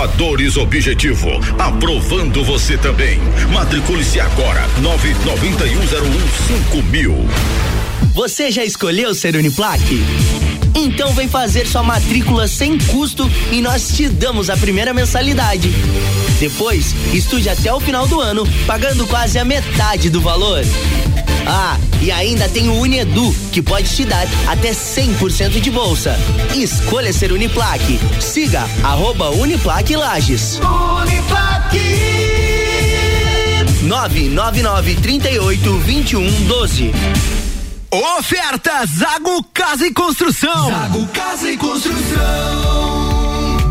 Aprovadores Objetivo, aprovando você também. Matricule-se agora, 99101 mil. Você já escolheu ser Uniplaque? Então vem fazer sua matrícula sem custo e nós te damos a primeira mensalidade. Depois, estude até o final do ano, pagando quase a metade do valor. Ah, e ainda tem o Unedu, que pode te dar até 100% de bolsa. Escolha ser Uniplaque. Siga arroba Uniplaque Lages. Uniplaque 999 38 21 12. Oferta Zago Casa e Construção. Zago Casa e Construção.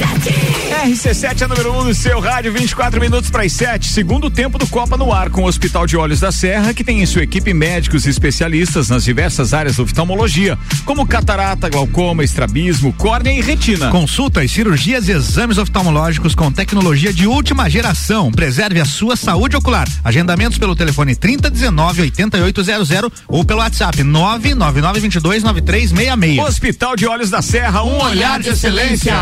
RC7 é número 1 um no seu rádio, 24 minutos para as 7. Segundo tempo do Copa no Ar, com o Hospital de Olhos da Serra, que tem em sua equipe médicos e especialistas nas diversas áreas da oftalmologia, como catarata, glaucoma, estrabismo, córnea e retina. Consultas, cirurgias e exames oftalmológicos com tecnologia de última geração. Preserve a sua saúde ocular. Agendamentos pelo telefone 3019 8800 ou pelo WhatsApp 99922 9366. Hospital de Olhos da Serra, um, olhar de excelência.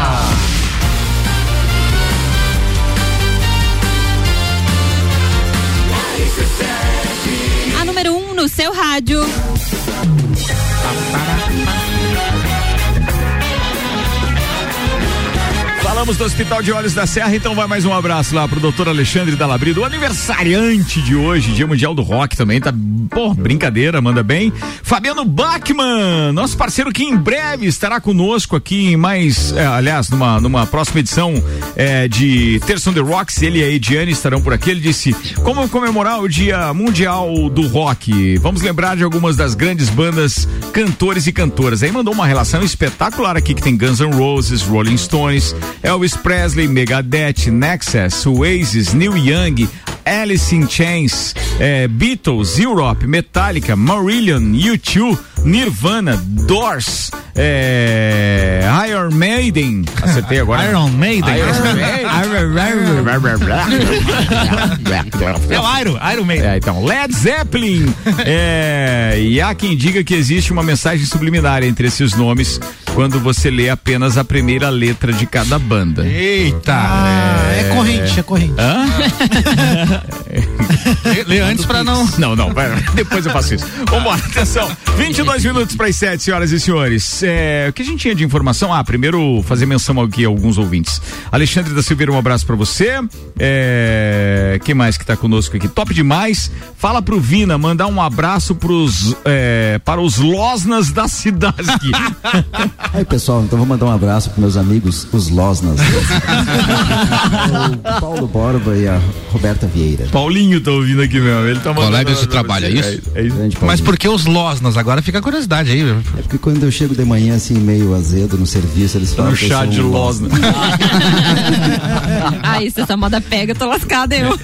Seu rádio. Falamos do Hospital de Olhos da Serra, então vai mais um abraço lá pro doutor Alexandre Dalabrido, aniversariante de hoje, Dia Mundial do Rock também, tá, pô, brincadeira, manda bem. Fabiano Bachmann, nosso parceiro que em breve estará conosco aqui em mais, é, aliás, numa, numa próxima edição é, de Terça the Rocks, ele e a Ediane estarão por aqui, ele disse, como comemorar o Dia Mundial do Rock? Vamos lembrar de algumas das grandes bandas, cantores e cantoras. Aí mandou uma relação espetacular aqui, que tem Guns N' Roses, Rolling Stones, Elvis Presley, Megadeth, Nexus, Oasis, Neil Young, Alice in Chains, eh, Beatles, Europe, Metallica, Marillion, U2, Nirvana, Doors, eh, Iron Maiden, acertei agora. Iron [LAUGHS] Maiden. É o Iron, Iron Maiden. É, então, Led Zeppelin. é, e há quem diga que existe uma mensagem subliminar entre esses nomes quando você lê apenas a primeira letra de cada banda. Eita! Ah, é corrente, é corrente. Hã? [LAUGHS] [LAUGHS] Lê antes pra não. Não, não, vai, depois eu faço isso. Vambora, atenção. 22 minutos para as 7, senhoras e senhores. É, o que a gente tinha de informação? Ah, primeiro fazer menção aqui a alguns ouvintes. Alexandre da Silveira, um abraço para você. É, quem mais que tá conosco aqui? Top demais. Fala pro Vina, mandar um abraço pros, é, para os Losnas da cidade. [LAUGHS] Aí, pessoal, então vou mandar um abraço para meus amigos, os Losnas. [LAUGHS] o Paulo Borba e a Roberta Vieira. Paulinho tá ouvindo aqui mesmo. Ele tá mandando. Colegas de trabalho, é isso? É, é isso. Mas por que os Losnas? Agora fica a curiosidade aí. É porque quando eu chego de manhã assim, meio azedo no serviço, eles falam No chá de um Losna. Ai, se essa moda pega, eu tô lascada eu.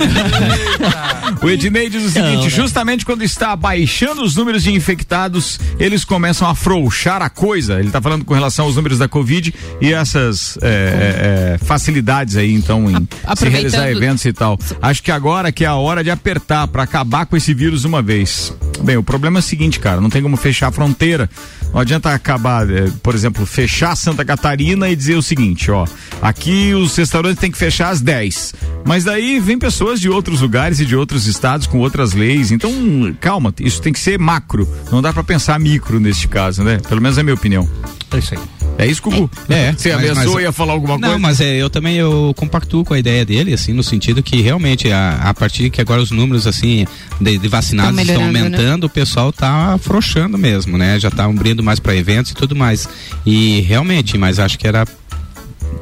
O Ednei diz o seguinte: justamente quando está baixando os números de infectados, eles começam a afrouxar a coisa. Ele está falando com relação aos números da Covid e essas é, é, é, facilidades aí, então, em se realizar eventos e tal. Acho que agora que é a hora de apertar para acabar com esse vírus uma vez. Bem, o problema é o seguinte, cara, não tem como fechar a fronteira. Não adianta acabar, eh, por exemplo, fechar Santa Catarina e dizer o seguinte, ó, aqui os restaurantes têm que fechar às 10. Mas daí vem pessoas de outros lugares e de outros estados com outras leis. Então, calma, isso tem que ser macro. Não dá para pensar micro neste caso, né? Pelo menos é a minha opinião. É isso aí. É isso, Gugu? [LAUGHS] É, Você mas- ameaçou mas- ia falar alguma Não, coisa? mas é, eu também eu compactuo com a ideia dele, assim, no sentido que realmente a, a partir que agora os números assim de, de vacinados Tão estão melhorando, né? aumentando, o pessoal tá afrouxando mesmo, né? Já tá abrindo mais para eventos e tudo mais. E realmente, mas acho que era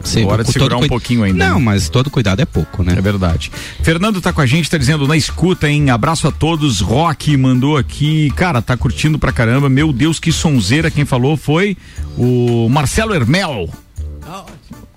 Sim, Hora de segurar um pouquinho ainda. Não, mas todo cuidado é pouco, né? É verdade. Fernando tá com a gente, tá dizendo na escuta, hein? Abraço a todos. Rock mandou aqui. Cara, tá curtindo pra caramba. Meu Deus, que sonzeira. Quem falou foi o Marcelo Hermel.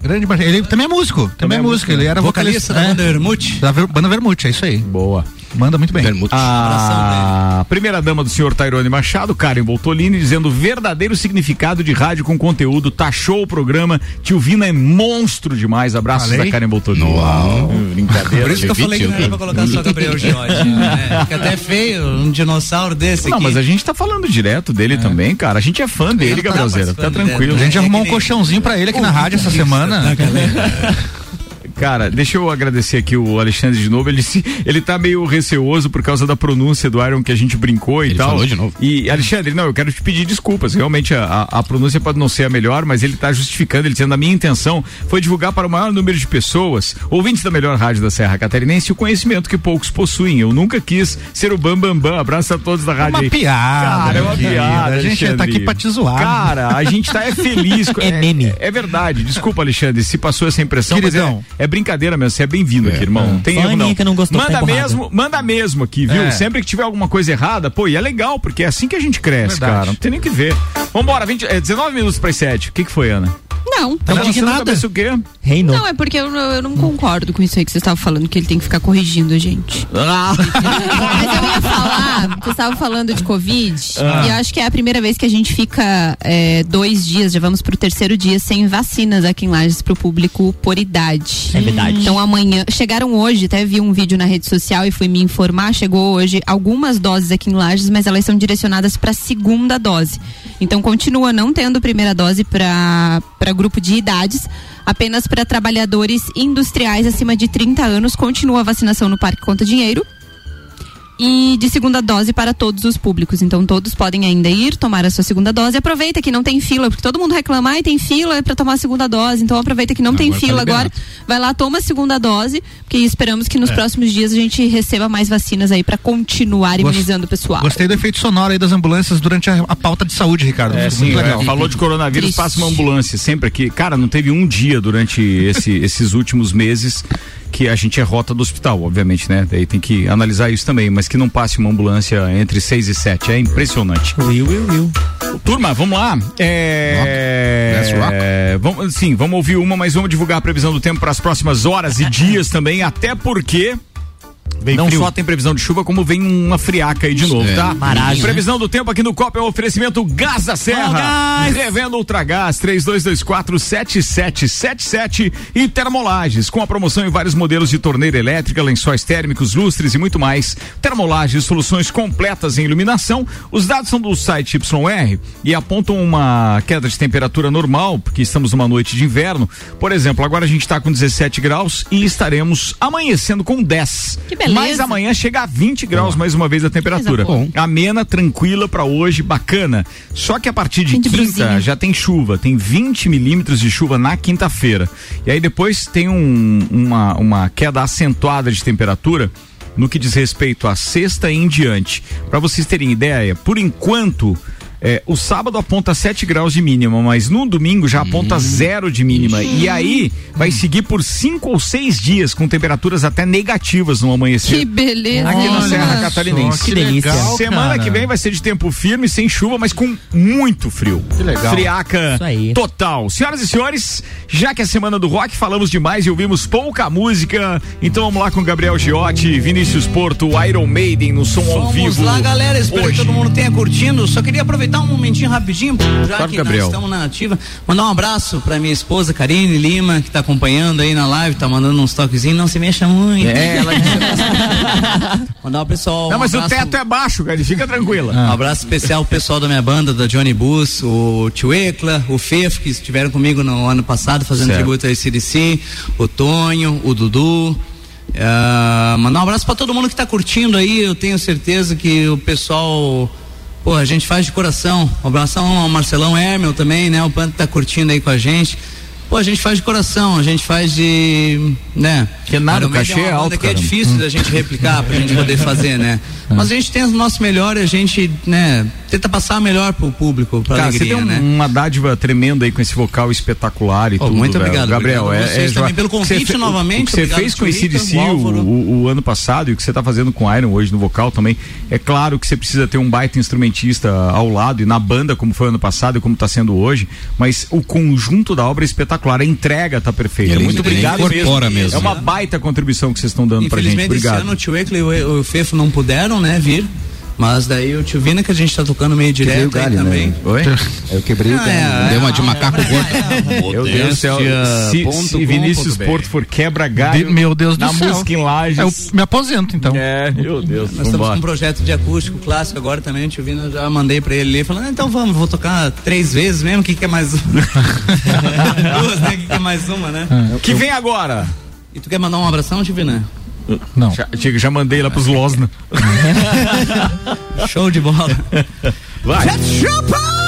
Grande Mar- Ele também é músico. Também, é músico. Ele era vocalista, Vocalista da é. banda Vermute. Da Ver- banda Vermute, é isso aí. Boa. Manda muito bem. A primeira dama do senhor Tairone Machado, Karen Voltolini, dizendo o verdadeiro significado de rádio com conteúdo. Taxou o programa. Tio Vina é monstro demais. Abraços Falei? da Karen Voltolini. Uau. Brincadeira. Por isso que eu falei que não era pra colocar só Gabriel Giorgi. Né? Fica até feio um dinossauro desse Não, aqui. mas a gente tá falando direto dele também, cara. A gente é fã dele, Gabrielzeira. Tá tranquilo. A gente arrumou um colchãozinho pra ele aqui na rádio essa semana. Cara, deixa eu agradecer aqui o Alexandre de novo. Ele, se, ele tá meio receoso por causa da pronúncia do Iron que a gente brincou e Ele tal. falou de novo. E, Alexandre, não, eu quero te pedir desculpas. Realmente a, a, a pronúncia pode não ser a melhor, mas ele tá justificando, ele dizendo a minha intenção foi divulgar para o maior número de pessoas, ouvintes da melhor rádio da Serra Catarinense, o conhecimento que poucos possuem. Eu nunca quis ser o Bam Bam Bam. Abraço a todos da rádio. uma aí. piada, Cara, é uma querida. piada. A gente tá Alexandre. aqui pra te zoar. Cara, a gente tá é feliz. com- [LAUGHS] É meme. É, verdade. Desculpa, Alexandre, se passou essa impressão, Queridão. mas é, é brincadeira mesmo. Você é bem-vindo aqui, irmão. Não tem Só a erro, não. Que não gostou, manda tá mesmo, manda mesmo aqui, viu? É. Sempre que tiver alguma coisa errada, pô, e é legal, porque é assim que a gente cresce, Verdade. cara. Não tem nem que ver. Vambora, 20, é, 19 minutos para as 7. O que, que foi, Ana? Não. Tá balançando a cabeça o quê? Reinou. Não, é porque eu, eu não concordo com isso aí que você estava falando, que ele tem que ficar corrigindo a gente. Ah. [LAUGHS] Mas eu ia falar, você estava falando de Covid, Ah. e eu acho que é a primeira vez que a gente fica é, dois dias, já vamos pro terceiro dia, sem vacinas aqui em Lages pro público por idade. É verdade. Então amanhã, chegaram hoje, até vi um vídeo na rede social e fui me informar, chegou hoje algumas doses aqui em Lages, mas elas são direcionadas para segunda dose. Então continua não tendo primeira dose para grupo de idades, apenas para trabalhadores industriais acima de 30 anos, continua a vacinação no Parque Conta Dinheiro. E de segunda dose para todos os públicos. Então todos podem ainda ir tomar a sua segunda dose. Aproveita que não tem fila, porque todo mundo reclama e tem fila para tomar a segunda dose. Então aproveita que não tem Agora tá fila agora. liberado. Vai lá, toma a segunda dose, porque esperamos que nos É. próximos dias a gente receba mais vacinas aí para continuar Gost- imunizando o pessoal. Gostei do efeito sonoro aí das ambulâncias durante a, a pauta de saúde, Ricardo. É, sim, muito é, legal. falou de coronavírus, Triste. passa uma ambulância sempre aqui. Cara, não teve um dia durante esse- esses últimos meses que a gente é rota do hospital, obviamente, né? Daí tem que analisar isso também, mas que não passe uma ambulância entre 6 e 7. É impressionante. Will, will, will. Turma, vamos lá. É... Let's rock. é, Vamos, sim, vamos ouvir uma, mas vamos divulgar a previsão do tempo para as próximas horas e dias também, até porque. Não frio. só tem previsão de chuva, como vem uma friaca aí de novo, É. tá? Maragem, Previsão do tempo aqui no Copa é um oferecimento Gás da Serra. Revenda Ultragás 3224 7777 e Termolages, com a promoção em vários modelos de torneira elétrica, lençóis térmicos, lustres e muito mais. Termolages, soluções completas em iluminação. Os dados são do site YR e apontam uma queda de temperatura normal, porque estamos numa noite de inverno. Por exemplo, agora a gente está com 17 graus e estaremos amanhecendo com 10. Que beleza. Mas amanhã chega a 20 graus mais uma vez a temperatura. Amena, tranquila para hoje, bacana. Só que a partir de quinta brusinha. já tem chuva, tem 20 milímetros de chuva na quinta-feira. E aí depois tem um- uma, uma queda acentuada de temperatura no que diz respeito à sexta e em diante. Para vocês terem ideia, por enquanto. É, o sábado aponta 7 graus de mínima, mas no domingo já aponta zero de mínima. E aí vai seguir por cinco ou seis dias com temperaturas até negativas no amanhecer. Que beleza. Aqui na Serra só, Catarinense. que delícia. legal, Semana cara. que vem vai ser de tempo firme, sem chuva, mas com muito frio. Que legal. Friaca Isso aí. total. Senhoras e senhores, já que é semana do rock, falamos demais e ouvimos pouca música. Então vamos lá com Gabriel Giotti, Vinícius Porto, Iron Maiden no som ao Vamos vivo. lá, galera. Espero hoje. que todo mundo tenha curtindo. Só queria aproveitar um momentinho rapidinho, já Claro, que Gabriel. nós estamos na ativa. Mandar um abraço pra minha esposa, Karine Lima, que tá acompanhando aí na live, tá mandando uns toquezinhos. Não se mexa muito. É, ela disse- [LAUGHS] Mandar o pessoal. Não, um mas o teto é baixo, cara. Fica tranquila. Um abraço especial pro pessoal da minha banda, da Johnny Bus, o Tio Ecla, o Fefo, que estiveram comigo no ano passado fazendo Certo. tributo a CDC, o Tonho, o Dudu. Ah, mandar um abraço pra todo mundo que tá curtindo aí. Eu tenho certeza que o pessoal. Pô, a gente faz de coração. Um abração ao Marcelão Hermel também, né? O Panto tá curtindo aí com a gente. Pô, a gente faz de coração, a gente faz de. né? Que nada, o cachê é alto, que é difícil da gente replicar, pra gente poder fazer, né? [LAUGHS] Mas a gente tem o nosso melhor e a gente, né, tenta passar melhor pro público, pra Cara, alegria, você tem um- né? uma dádiva tremenda aí com esse vocal espectacular e Pô, tudo. muito obrigado, Gabriel. obrigado é, vocês é, também pelo convite fe- novamente, você obrigado, fez com DC o Álvaro. o- o ano passado e o que você está fazendo com o Iron hoje no vocal também. É claro que você precisa ter um baita instrumentista ao lado e na banda, como foi ano passado e como está sendo hoje, mas o conjunto da obra é espetacular. A entrega tá perfeita. Ele- Muito ele obrigado incorpora mesmo. mesmo. É uma baita contribuição que vocês estão dando pra gente. Infelizmente esse Obrigado. ano o Tio e o, o Fefo não puderam, né, vir. Mas daí o Tio Vina que a gente tá tocando meio Quebrei direto o aí galho, também. né? Oi? [LAUGHS] Eu quebrei o Ah, galho. é, Deu uma de macaco gordo. Meu Deus do céu. Se, se Vinícius Porto for quebra galho De- meu Deus do na céu. música em Lages. Eu me aposento, então. É, meu Deus. Nós estamos com um projeto de acústico clássico agora também, o Tio Vina já mandei pra ele ali, falando, ah, então vamos, vou tocar três vezes mesmo, o que que é mais uma? [LAUGHS] Duas, né? O que que é mais uma, né? Que vem agora? E tu quer mandar um abração, Tio Vina? Não. Já, já mandei lá pros Losna. [LAUGHS] Show de bola. Vai. You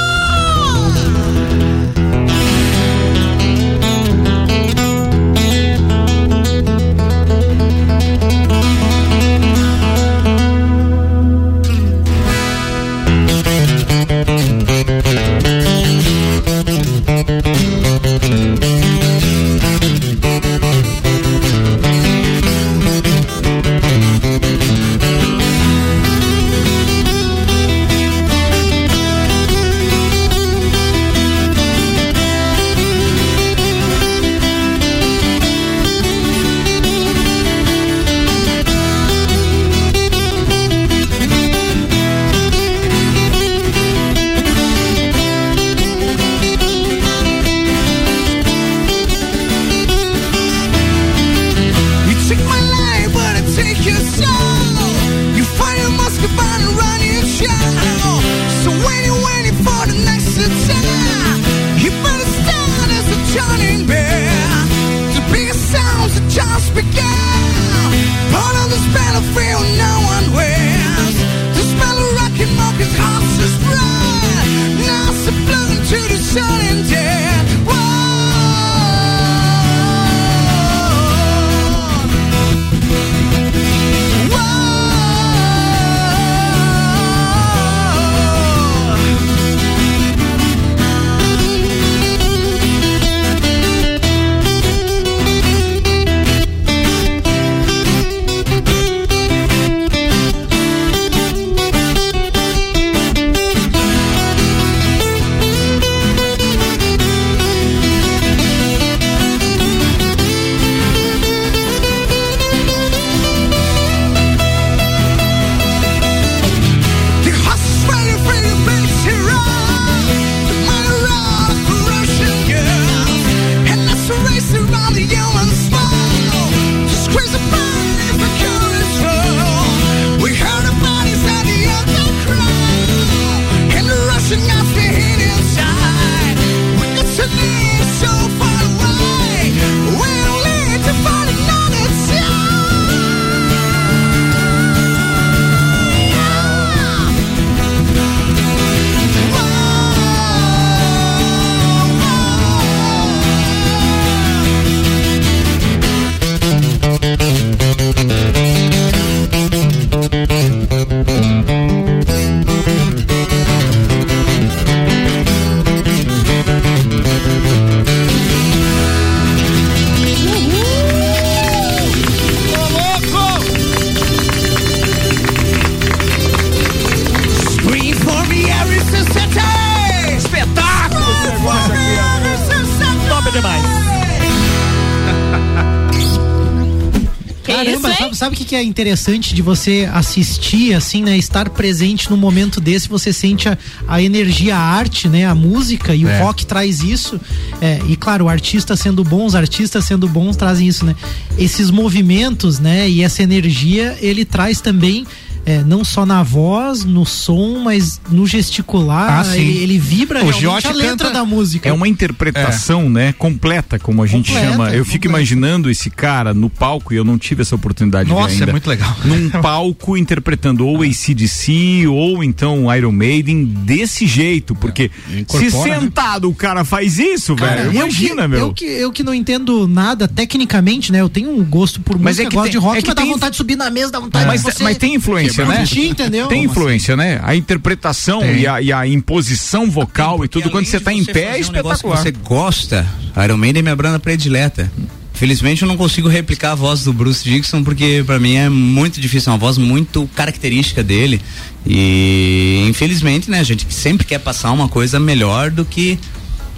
é interessante de você assistir, assim, né? Estar presente num momento desse, você sente a, a energia, a arte, né? A música e É. o rock traz isso. É, e claro, o artista sendo bom, os artistas sendo bons trazem isso, né? Esses movimentos, né? E essa energia, ele traz também. É, não só na voz, no som, mas no gesticular, Ah, ele, ele vibra O realmente a letra da música. É uma interpretação, né, completa, como a gente Completa, chama. Eu fico imaginando esse cara no palco e eu não tive essa oportunidade Nossa, de ver é ainda. muito legal. [LAUGHS] Num palco interpretando ou ACDC ou então Iron Maiden desse jeito, porque se incorpora, né? sentado o cara faz isso, Cara, velho, eu imagina, que, meu. Eu que, eu que não entendo nada tecnicamente, né? Eu tenho um gosto por Mas música, é que gosto tem- de rock, é que mas dá tem- vontade de subir na mesa, dá vontade mas, de você mas tem influência, né? curtir, entendeu? Tem influência, né? A interpretação e a, e a imposição vocal e tudo, quando você tá em pé, é um espetacular. você gosta, Iron Maiden é minha banda predileta. Felizmente eu não consigo replicar a voz do Bruce Dixon porque pra mim é muito difícil, é uma voz muito característica dele. E infelizmente, né, a gente sempre quer passar uma coisa melhor do que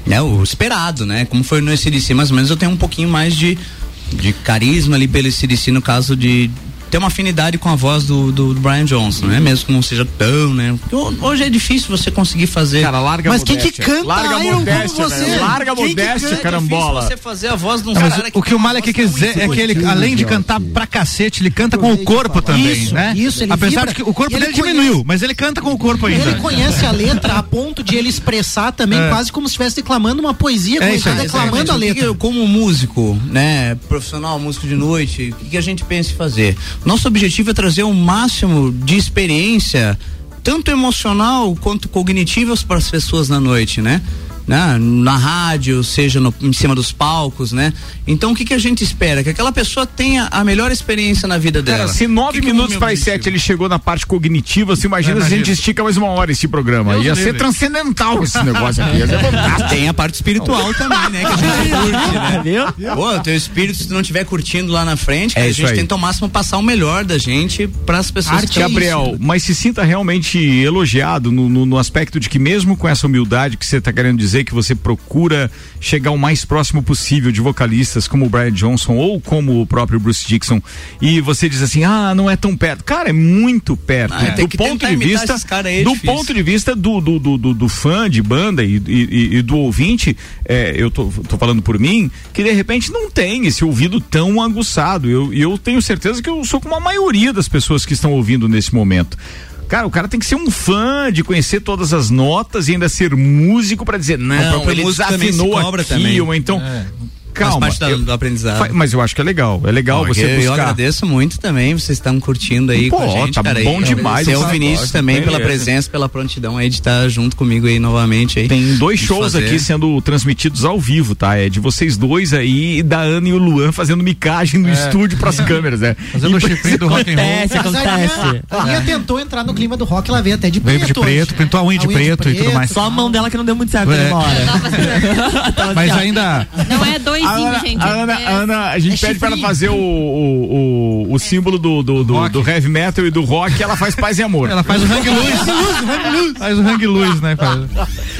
né, o esperado, né? Como foi no SDC, mais ou menos eu tenho um pouquinho mais de, de carisma ali pelo SDC no caso de ter uma afinidade com a voz do, do, do Brian Johnson, não é mesmo que não seja tão, né? Porque hoje é difícil você conseguir fazer. Cara, larga a Mas quem que modéstia. canta Larga a Iron como modéstia, você? Larga a Quem que modéstia, carambola. você fazer a voz de um mas cara o que o Malek quer dizer é que ele, além de cantar pra cacete, ele canta com o corpo também, Isso, né? isso, ele Apesar vibra. de que o corpo E ele dele diminuiu, mas ele canta com o corpo ainda. Ele conhece a letra a ponto de ele expressar também É. quase como se estivesse declamando uma poesia, É como declamando a que letra. que eu, como músico, né, profissional, músico de noite, o que, que a gente pensa em fazer? Nosso objetivo é trazer o máximo de experiência, tanto emocional quanto cognitiva para as pessoas na noite, né? Na, na rádio, seja no- em cima dos palcos, né? Então o que, que a gente espera? Que aquela pessoa tenha a melhor experiência na vida dela. Cara, se nove Que que minutos para as sete ele chegou na parte cognitiva, você imagina É, se a gente imagina. estica mais uma hora esse programa. Deus Ia livre. ser transcendental esse [LAUGHS] negócio aqui. Tem a parte espiritual também, né? Que a gente [LAUGHS] curte, né? Pô, teu espírito, se tu não estiver curtindo lá na frente, É a gente aí. tenta ao máximo passar o melhor da gente para as pessoas que Gabriel, mas se sinta realmente elogiado no, no- no aspecto de que mesmo com essa humildade que você está querendo dizer, que você procura chegar o mais próximo possível de vocalistas como o Brian Johnson ou como o próprio Bruce Dixon, e você diz assim, ah, não é tão perto. Cara, é muito perto. Ah, é, tem do ponto de vista, é do difícil. ponto de vista do, do, do, do- do fã de banda e, e- e do ouvinte, é, eu tô, tô falando por mim, que de repente não tem esse ouvido tão aguçado. Eu- E eu, tenho certeza que eu sou como a maioria das pessoas que estão ouvindo nesse momento. Cara, o cara tem que ser um fã de conhecer todas as notas e ainda ser músico pra dizer, não, ele desafinou aqui, também. ou então. Calma. Faz parte da- do aprendizado. Mas eu acho que é legal. É legal Porque você buscar. Eu agradeço muito também, vocês estão curtindo aí Pô, com a gente, tá cara. bom E demais Seu Vinícius também pela beleza. presença, pela prontidão aí de estar junto comigo aí novamente aí. Tem dois shows fazer. aqui sendo transmitidos ao vivo, tá? É de vocês dois aí e da Ana e o Luan fazendo micagem no É. estúdio pras [LAUGHS] câmeras, né? Fazendo o chifrinho do rock and roll. Mas a Aninha- A Aninha tentou entrar no clima do rock, ela veio até de Veio preto. de preto, pintou a unha de preto e tudo mais. Só a mão dela que não deu muito certo É. né, uma hora. [LAUGHS] Mas ainda. Não é dois, A Ana, gente. a Ana, é- a Ana, a gente é pede pra ela chifrinho. fazer o, o, o, o símbolo do, do, do, do heavy metal e do rock ela faz paz e amor. Ela faz o hang luz. Faz o hang luz, né?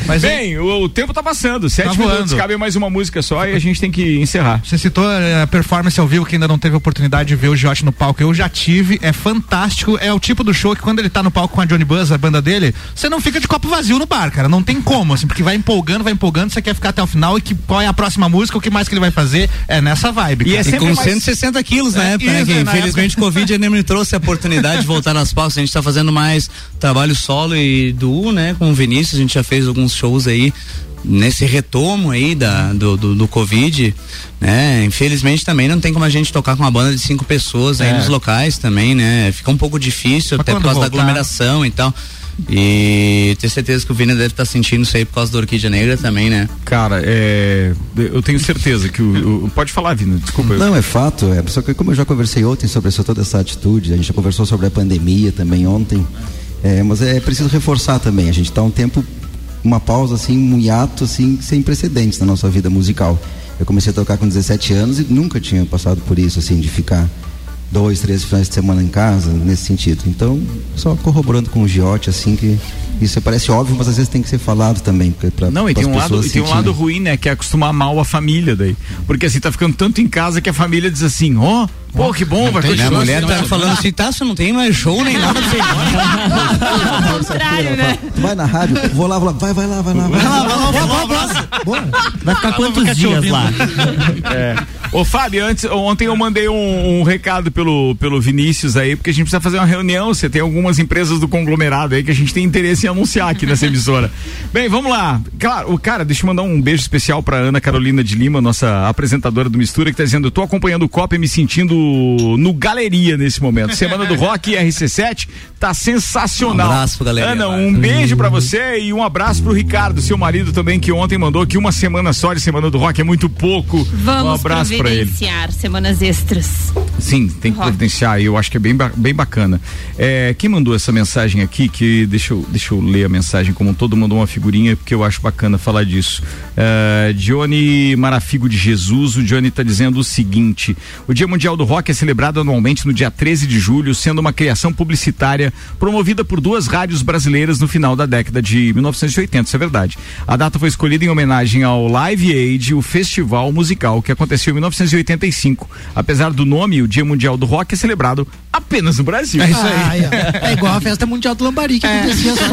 Mas Bem, o, o tempo tá passando. Sete Tá minutos, cabe mais uma música só e a gente tem que encerrar. Você citou eh, a performance ao vivo que ainda não teve oportunidade de ver o Giote no palco. Eu já tive, é fantástico. É o tipo do show que quando ele tá no palco com a Johnny Buzz, a banda dele, você não fica de copo vazio no bar, cara. Não tem como, assim, porque vai empolgando, vai empolgando, você quer ficar até o final e que qual é a próxima música, o que mais que ele vai fazer. É nessa vibe. E, cara. é com 160 quilos na É, época, né? isso, Que é, na infelizmente o Covid ainda me trouxe a oportunidade de voltar nas palcas. A gente tá fazendo mais trabalho solo e duo, né? Com o Vinícius, a gente já fez alguns shows aí nesse retomo aí da, do, do, do Covid, né? Infelizmente também não tem como a gente tocar com uma banda de cinco pessoas aí É. nos locais também, né? Fica um pouco difícil, Mas até por causa da voltar- aglomeração e tal. E tenho certeza que o Vini deve estar sentindo isso aí por causa da Orquídea Negra também, né? Cara, é. Eu tenho certeza que o. o- pode falar, Vina, desculpa. Não, é fato. É, só que como eu já conversei ontem sobre essa, toda essa atitude, a gente já conversou sobre a pandemia também ontem. É, mas é preciso reforçar também. A gente está um tempo, uma pausa assim, um hiato assim, sem precedentes na nossa vida musical. Eu comecei a tocar com 17 anos e nunca tinha passado por isso, assim, de ficar dois, três finais de semana em casa, nesse sentido. Então, só corroborando com o Giote, assim, que isso parece óbvio, mas às vezes tem que ser falado também. Pra, Não, e tem um, lado, e tem um lado ruim, né? Que é acostumar mal a família daí. Porque assim, tá ficando tanto em casa que a família diz assim, ó, Pô, que bom, vai Minha continuar. mulher tá falando assim, tá, você não tem mais show nem nada [LAUGHS] pra você contrário, né? Vai na rádio, vou lá, vou lá, vai, vai lá, vai lá, vai lá. Vai ficar quantos dias lá? É. Ô Fábio, antes, ontem eu mandei um, um recado pelo, pelo Vinícius aí, porque a gente precisa fazer uma reunião. Você tem algumas empresas do conglomerado aí que a gente tem interesse em anunciar aqui nessa emissora. Bem, vamos lá. Claro, o cara, deixa eu mandar um beijo especial pra Ana Carolina de Lima, nossa apresentadora do Mistura, que tá dizendo: eu tô acompanhando o Copa e me sentindo no galeria nesse momento. Semana do Rock e RC7 tá sensacional. Um abraço pra galera. Ana, um beijo pra você e um abraço pro Ricardo, seu marido também, que ontem mandou que uma semana só de Semana do Rock é muito pouco. um Vamos abraço pra ele. providenciar semanas extras. Sim, tem que providenciar e eu acho que é bem, bem bacana. É, quem mandou essa mensagem aqui, que deixa eu, deixa eu ler a mensagem como todo, mandou uma figurinha, porque eu acho bacana falar disso. É, Johnny Marafigo de Jesus, o Johnny está dizendo o seguinte: o Dia Mundial do Rock é celebrado anualmente no dia 13 de julho, sendo uma criação publicitária promovida por duas rádios brasileiras no final da década de 1980, isso é verdade. A data foi escolhida em homenagem ao Live Aid, o festival musical que aconteceu em 1985. Apesar do nome, o Dia Mundial do Rock é celebrado apenas no Brasil. É isso aí. é igual a festa mundial do Lambari que acontecia só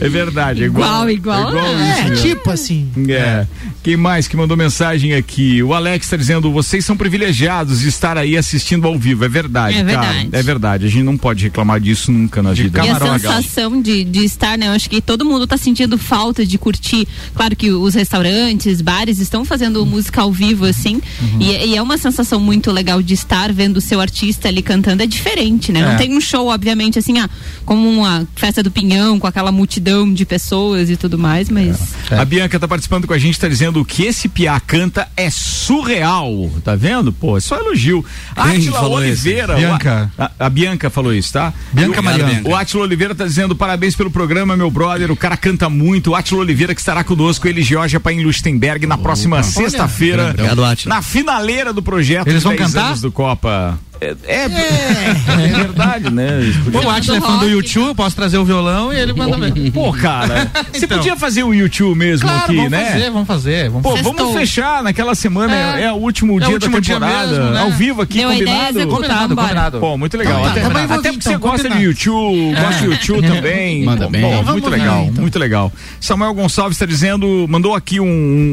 É verdade, é igual. Igual, igual. É, igual É, tipo assim. É. Quem mais que mandou mensagem aqui? O Alex está dizendo: vocês são privilegiados de estar aí assistindo ao vivo. É verdade, É cara. verdade. É verdade. A gente não pode reclamar disso nunca na vida. E a sensação de, de estar, né? Eu acho que todo mundo tá sentindo falta de curtir. Claro que os restaurantes, bares estão fazendo música ao vivo, assim. E, e é uma sensação muito legal de estar vendo o seu artista ali cantando. É diferente, né? É. Não tem um show, obviamente, assim, ah, como uma festa do pinhão, com aquela multidão de pessoas e tudo mais, mas. A Bianca tá participando com a gente, tá dizendo que esse Piá canta é surreal. Tá vendo? Pô, é só elogio. Atila falou isso? Oliveira. Bianca. o A, a Bianca falou isso, tá? Bianca E o-. O Atila Oliveira tá dizendo parabéns pelo programa, meu brother. O cara canta muito. O Atila Oliveira que estará conosco, ele e Georgia para em Lustenberg na próxima sexta-feira. Obrigado, Atila. Na finaleira do projeto Eles vão 10 cantar? anos do Copa. É, é, é verdade, né? O Atila é fã do YouTube, eu posso trazer o violão e ele manda ver. Pô, cara, [LAUGHS] você Então. podia fazer o YouTube mesmo Claro, aqui, vamos né? fazer, vamos fazer. Vamos Pô, fazer. vamos fechar naquela semana, é, É. é o último É o dia último da dia temporada, mesmo, né? ao vivo aqui, Deu a ideia, combinado? Combinado, combinado. Pô, muito legal. Então tá, até também vou até vir, porque então, você gosta combinado. de YouTube, gosta de YouTube [LAUGHS] também. Manda Pô, bem. pô, Vamos muito ver, legal, então. muito legal. Samuel Gonçalves está dizendo, mandou aqui um,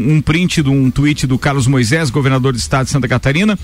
um print de um tweet do Carlos Moisés, governador do estado de Santa Catarina,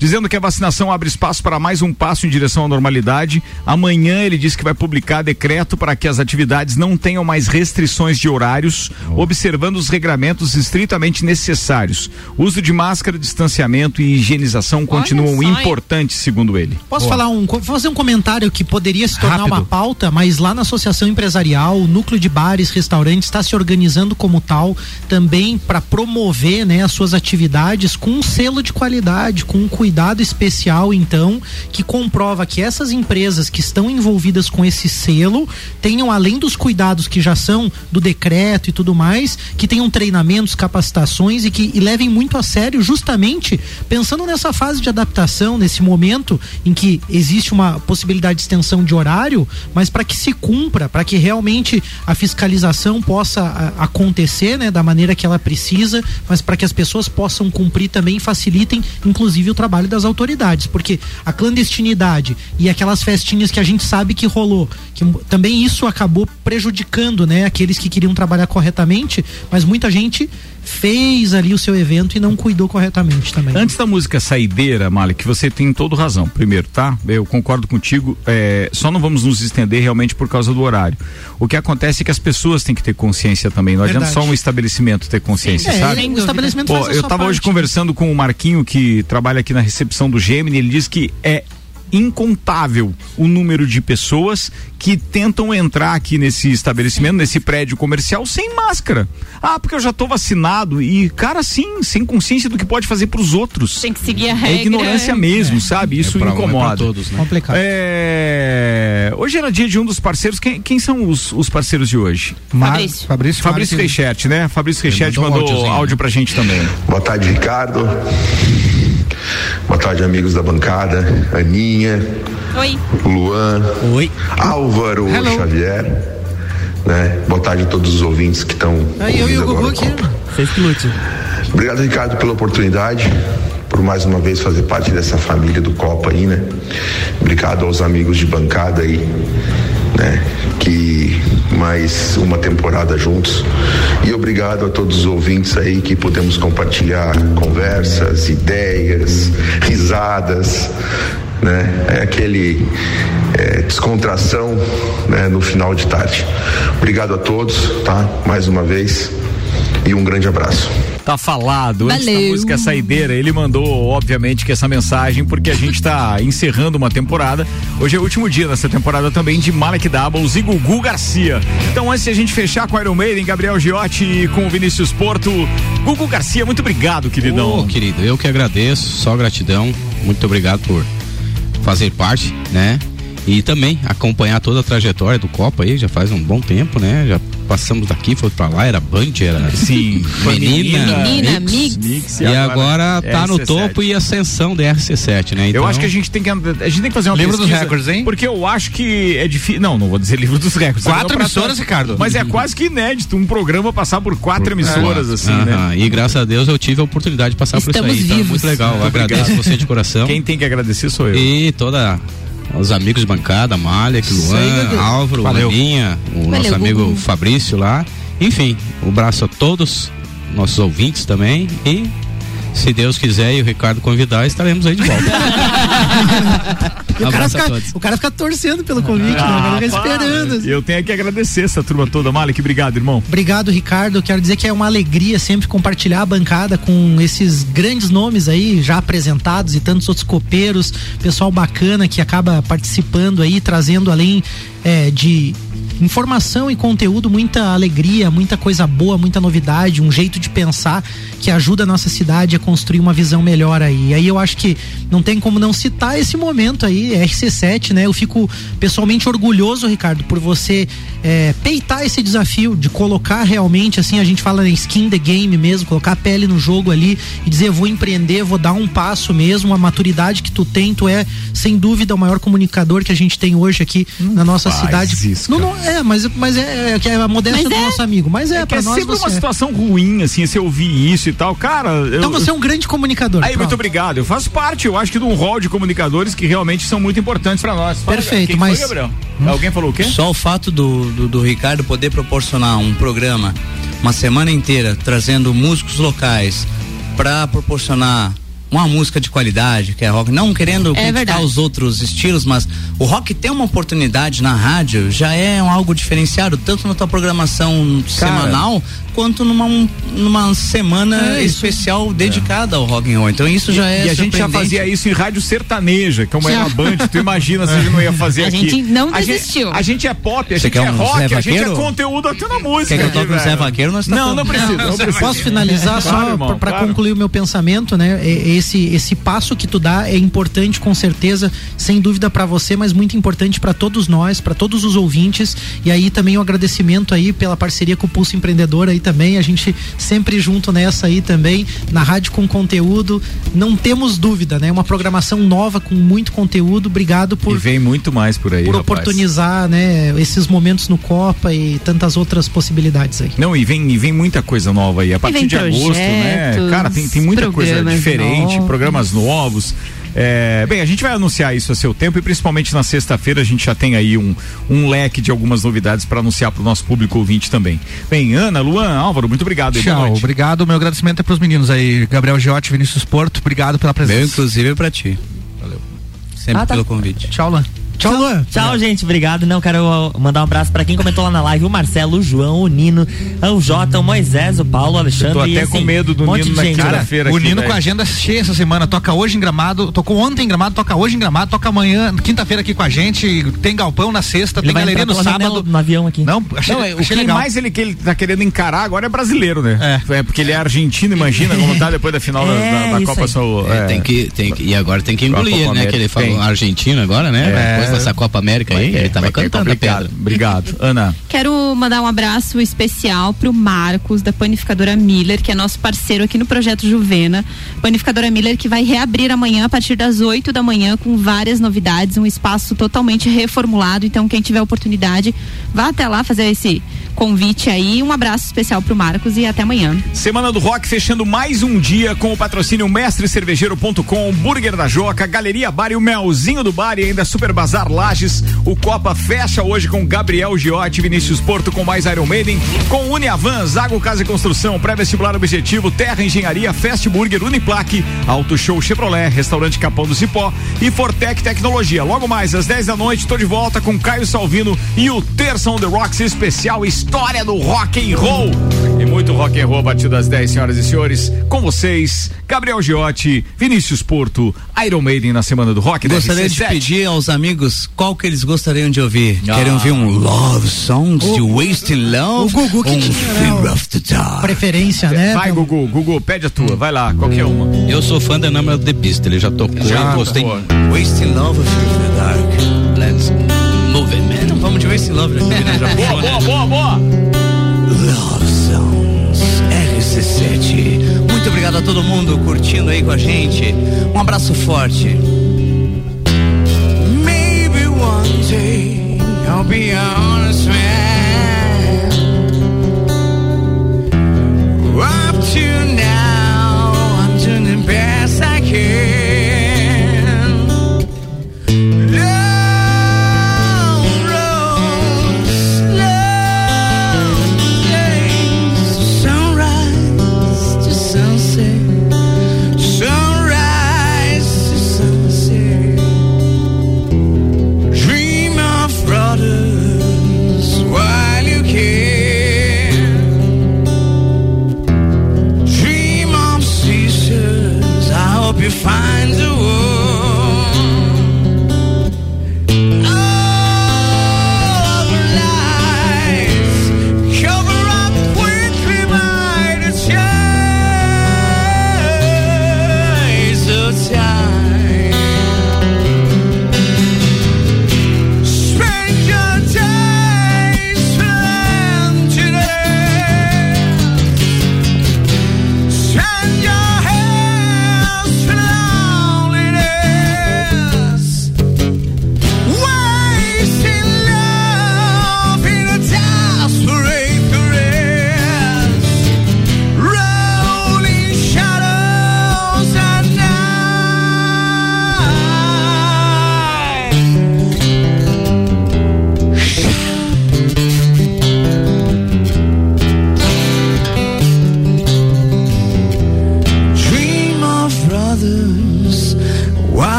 dizendo que a vacinação abre espaço para mais um passo em direção à normalidade. Amanhã ele diz que vai publicar decreto para que as atividades não tenham mais restrições de horários, observando os regramentos estritamente necessários. Uso de máscara, distanciamento e higienização continuam só, hein? importantes, segundo ele. Posso falar um, fazer um comentário que poderia se tornar Rápido. uma pauta, mas lá na Associação Empresarial, o núcleo de bares, restaurantes está se organizando como tal também para promover, né, as suas atividades com um selo de qualidade, com um cuidado especial, então, que comprova que essas empresas que estão envolvidas com esse selo tenham além dos cuidados que já são do decreto e tudo mais, que tenham treinamentos, capacitações e que e levem muito a sério justamente pensando nessa fase de adaptação, nesse momento em que existe uma possibilidade de extensão de horário, mas para que se cumpra, para que realmente a fiscalização possa a, acontecer, né, da maneira que ela precisa, mas para que as pessoas possam cumprir também facilitem inclusive o trabalho das autoridades, porque a clandestinidade e aquelas festinhas que a gente sabe que rolou, que também isso acabou prejudicando, né, aqueles que queriam trabalhar corretamente, mas muita gente fez ali o seu evento e não cuidou corretamente também. Antes da música saideira, Malik, você tem todo razão. Primeiro, tá? Eu concordo contigo. é, só não vamos nos estender realmente por causa do horário. O que acontece é que as pessoas têm que ter consciência também. Não adianta Verdade. só um estabelecimento ter consciência, É, sabe? o estabelecimento Pô, eu sua tava hoje conversando com o Marquinho, que trabalha aqui na recepção do Gemini, ele diz que é incontável o número de pessoas que tentam entrar aqui nesse estabelecimento, nesse prédio comercial sem máscara. Ah, porque eu já tô vacinado e cara sim, sem consciência do que pode fazer pros outros. Tem que seguir a É regra. ignorância mesmo, sabe? Isso pra um, é pra incomoda. todos, né? Complicado. É, Hoje era dia de um dos parceiros. Quem, quem são os, os parceiros de hoje? Mar- Fabrício. Fabrício, Fabrício Reichert, né? Fabrício Reichert mandou um mandou áudiozinho, áudio pra gente também. Boa tarde, Ricardo. Boa tarde, amigos da bancada. Aninha, Oi. Luan, Oi. Álvaro Hello. Xavier. Né? Boa tarde a todos os ouvintes que estão. Aí eu e o ouvindo Gugu agora aqui. Vocês que lute. Obrigado, Ricardo, pela oportunidade. por mais uma vez fazer parte dessa família do Copa aí, né? Obrigado aos amigos de bancada aí, né? Que mais uma temporada juntos. E obrigado a todos os ouvintes aí que podemos compartilhar conversas, ideias, risadas, né? É aquele é, descontração né, no final de tarde. Obrigado a todos, tá? Mais uma vez e um grande abraço. Tá falado. Antes da Valeu. música saideira, ele mandou, obviamente, que essa mensagem, porque a gente tá encerrando uma temporada. Hoje é o último dia dessa temporada também de Malek Doubles e Gugu Garcia. Então, antes de a gente fechar com Iron Maiden, Gabriel Giotti e com o Vinícius Porto, Gugu Garcia, muito obrigado, queridão. Ô, querido, eu que agradeço, só gratidão. Muito obrigado por fazer parte, né? E também acompanhar toda a trajetória do Copa aí, já faz um bom tempo, né? Já passamos daqui, foi pra lá, era Band, era [LAUGHS] Sim, menina, Menina, mix, mix. e agora tá no RC7. topo e ascensão da RC7, né? Eu acho que a gente tem que a gente tem que fazer uma Livro dos pesquisa, recordes, hein? Porque eu acho que é difícil. Não, não vou dizer [LAUGHS] livro dos recordes. Quatro Não pra emissoras, tanto. Ricardo. Mas é quase que inédito um programa passar por quatro emissoras assim, né? Aham, E graças a Deus eu tive a oportunidade de passar por Estamos isso aí. Então, vivos. muito legal. Eu Muito agradeço obrigado. você de coração. Quem tem que agradecer sou eu. E toda os amigos de bancada, Malek, Luan, Álvaro, Valeu. Aninha, o Valeu, nosso amigo Gugu. Fabrício lá. Enfim, um abraço a todos, nossos ouvintes também. E se Deus quiser e o Ricardo convidar, estaremos aí de volta. [LAUGHS] O, cara fica, o cara fica torcendo pelo convite, né? O cara fica esperando. Eu tenho que agradecer essa turma toda. Malek, obrigado, irmão. Obrigado, Ricardo. Quero dizer que é uma alegria sempre compartilhar a bancada com esses grandes nomes aí já apresentados e tantos outros copeiros, pessoal bacana que acaba participando aí, trazendo além é, de informação e conteúdo, muita alegria, muita coisa boa, muita novidade, um jeito de pensar que ajuda a nossa cidade a construir uma visão melhor aí. E aí eu acho que não tem como não citar esse momento aí, RC7, né? Eu fico pessoalmente orgulhoso, Ricardo, por você é, peitar esse desafio de colocar realmente, assim, a gente fala em skin the game mesmo, colocar a pele no jogo ali e dizer, vou empreender, vou dar um passo mesmo, a maturidade que tu tem, tu é, sem dúvida, o maior comunicador que a gente tem hoje aqui na nossa faz cidade. isso, não, não, é, mas, mas é, é, que é a modéstia Mas do é. nosso amigo. Mas é, É pra é nós sempre você uma é. situação ruim, assim, se eu ouvir isso e tal. Cara, eu, Então você é um grande comunicador. Aí, muito obrigado. Eu faço parte, eu acho que de um rol de comunicadores que realmente são muito importantes pra nós. Fala, Perfeito, quem mas- Foi, Gabriel? Alguém falou o quê? Só o fato do, do, do Ricardo poder proporcionar um programa uma semana inteira trazendo músicos locais para proporcionar uma música de qualidade, que é rock, não querendo criticar verdade. os outros estilos, mas o rock ter uma oportunidade na rádio já é um algo diferenciado, tanto na tua programação semanal quanto numa, um- numa semana É especial dedicada ao rock and roll. Então isso já é e a gente já fazia isso em rádio sertaneja, que é uma Já. uma band. Tu imagina se a gente não ia fazer [LAUGHS] A aqui. gente não a gente, desistiu. a gente é pop, a Você gente é um rock, Zé a gente é conteúdo até na música. Quer que eu aqui, toque um Zé. Vaqueiro? Nós tá Não, não precisa. Não, precisa. Posso finalizar Claro, só para claro. concluir o meu pensamento, né? E- Esse esse passo que tu dá é importante com certeza, sem dúvida para você, mas muito importante para todos nós, para todos os ouvintes. E aí também o agradecimento aí pela parceria com o Pulso Empreendedor aí também, a gente sempre junto nessa aí também, na rádio com conteúdo. Não temos dúvida, né? Uma programação nova com muito conteúdo. Obrigado por E vem muito mais por aí, por rapaz. oportunizar, né, esses momentos no Copa e tantas outras possibilidades aí. Não, e vem, e vem muita coisa nova aí. A partir de agosto, né? Cara, tem, tem muita coisa diferente, novos. programas novos. É, bem, a gente vai anunciar isso a seu tempo e principalmente na sexta-feira a gente já tem aí um, um leque de algumas novidades para anunciar para o nosso público ouvinte também. Bem, Ana, Luan, Álvaro, muito obrigado. aí, Tchau, obrigado. Meu agradecimento é pros meninos aí, Gabriel Giotti, Vinícius Porto, obrigado pela Meu, presença. inclusive, pra ti. Valeu. Sempre Ah, tá. pelo convite. Tchau, Lan. Tchau, Luan. Tchau, gente. Obrigado. Não, quero mandar um abraço pra quem comentou lá na live: o Marcelo, o João, o Nino, o Jota, o Moisés, o Paulo, o Alexandre. Eu tô e, até assim, com medo do um Nino na gente. quinta-feira. O aqui, Nino velho. com a agenda cheia essa semana, toca hoje em Gramado, tocou ontem em Gramado, toca hoje em Gramado, toca amanhã, quinta-feira aqui com a gente, tem galpão na sexta, Ele tem galeria no sábado. no avião aqui. Não, achei, Não, é, o achei que legal. mais ele, que ele tá querendo encarar agora é brasileiro, né? É. porque ele é argentino, imagina como tá depois da final da- É, da, da Copa. Sul. É, tem que, tem que, e agora tem que engolir, né? Que ele falou Tem. argentino agora, né? É. Com essa Copa América aí, ele tava cantando a pedra. Obrigado. [LAUGHS] Ana. Quero mandar um abraço especial pro Marcos, da Panificadora Miller, que é nosso parceiro aqui no Projeto Juvena. Panificadora Miller que vai reabrir amanhã a partir das 8 da manhã com várias novidades, um espaço totalmente reformulado. Então, quem tiver oportunidade, vá até lá fazer esse convite aí. Um abraço especial pro Marcos e até amanhã. Semana do Rock fechando mais um dia com o patrocínio mestrecervejeiro.com, Burger da Joca, Galeria Bar e o Melzinho do Bar e ainda Super Bazar Lages. O Copa fecha hoje com Gabriel Giotti, Vinícius Porto com mais Iron Maiden, com Uniavan, Zago Casa e Construção, Pré-Vestibular Objetivo, Terra Engenharia, Fast Burger, Uniplaque, Auto Show Chevrolet, Restaurante Capão do Cipó e Fortec Tecnologia. Logo mais às 10 da noite, tô de volta com Caio Salvino e o Terça on the Rocks especial História do Rock and Roll. E muito rock and roll a partir das 10, senhoras e senhores. Com vocês, Gabriel Giotti, Vinícius Porto, Iron Maiden na Semana do Rock. Gostaria de RC7. pedir aos amigos qual que eles gostariam de ouvir. Ah. Querem ouvir um Love Songs de Wasting Love? O Gugu que um tinha, né, Fear o- of the Dark. Preferência, né? Vai, Gugu, Gugu, pede a tua, vai lá, qualquer uma. Eu sou fã da Number of the Beast, ele já tocou, Já eu gostei. Wasting Love of the Dark? Let's move it, man. Então vamos de Wasting Love, né? Já [LAUGHS] Boa, boa, boa, boa. Love Songs RC7. Obrigado a todo mundo curtindo aí com a gente. Um abraço forte. Maybe one day I'll be honest man. Up to now, I'm doing the best I can.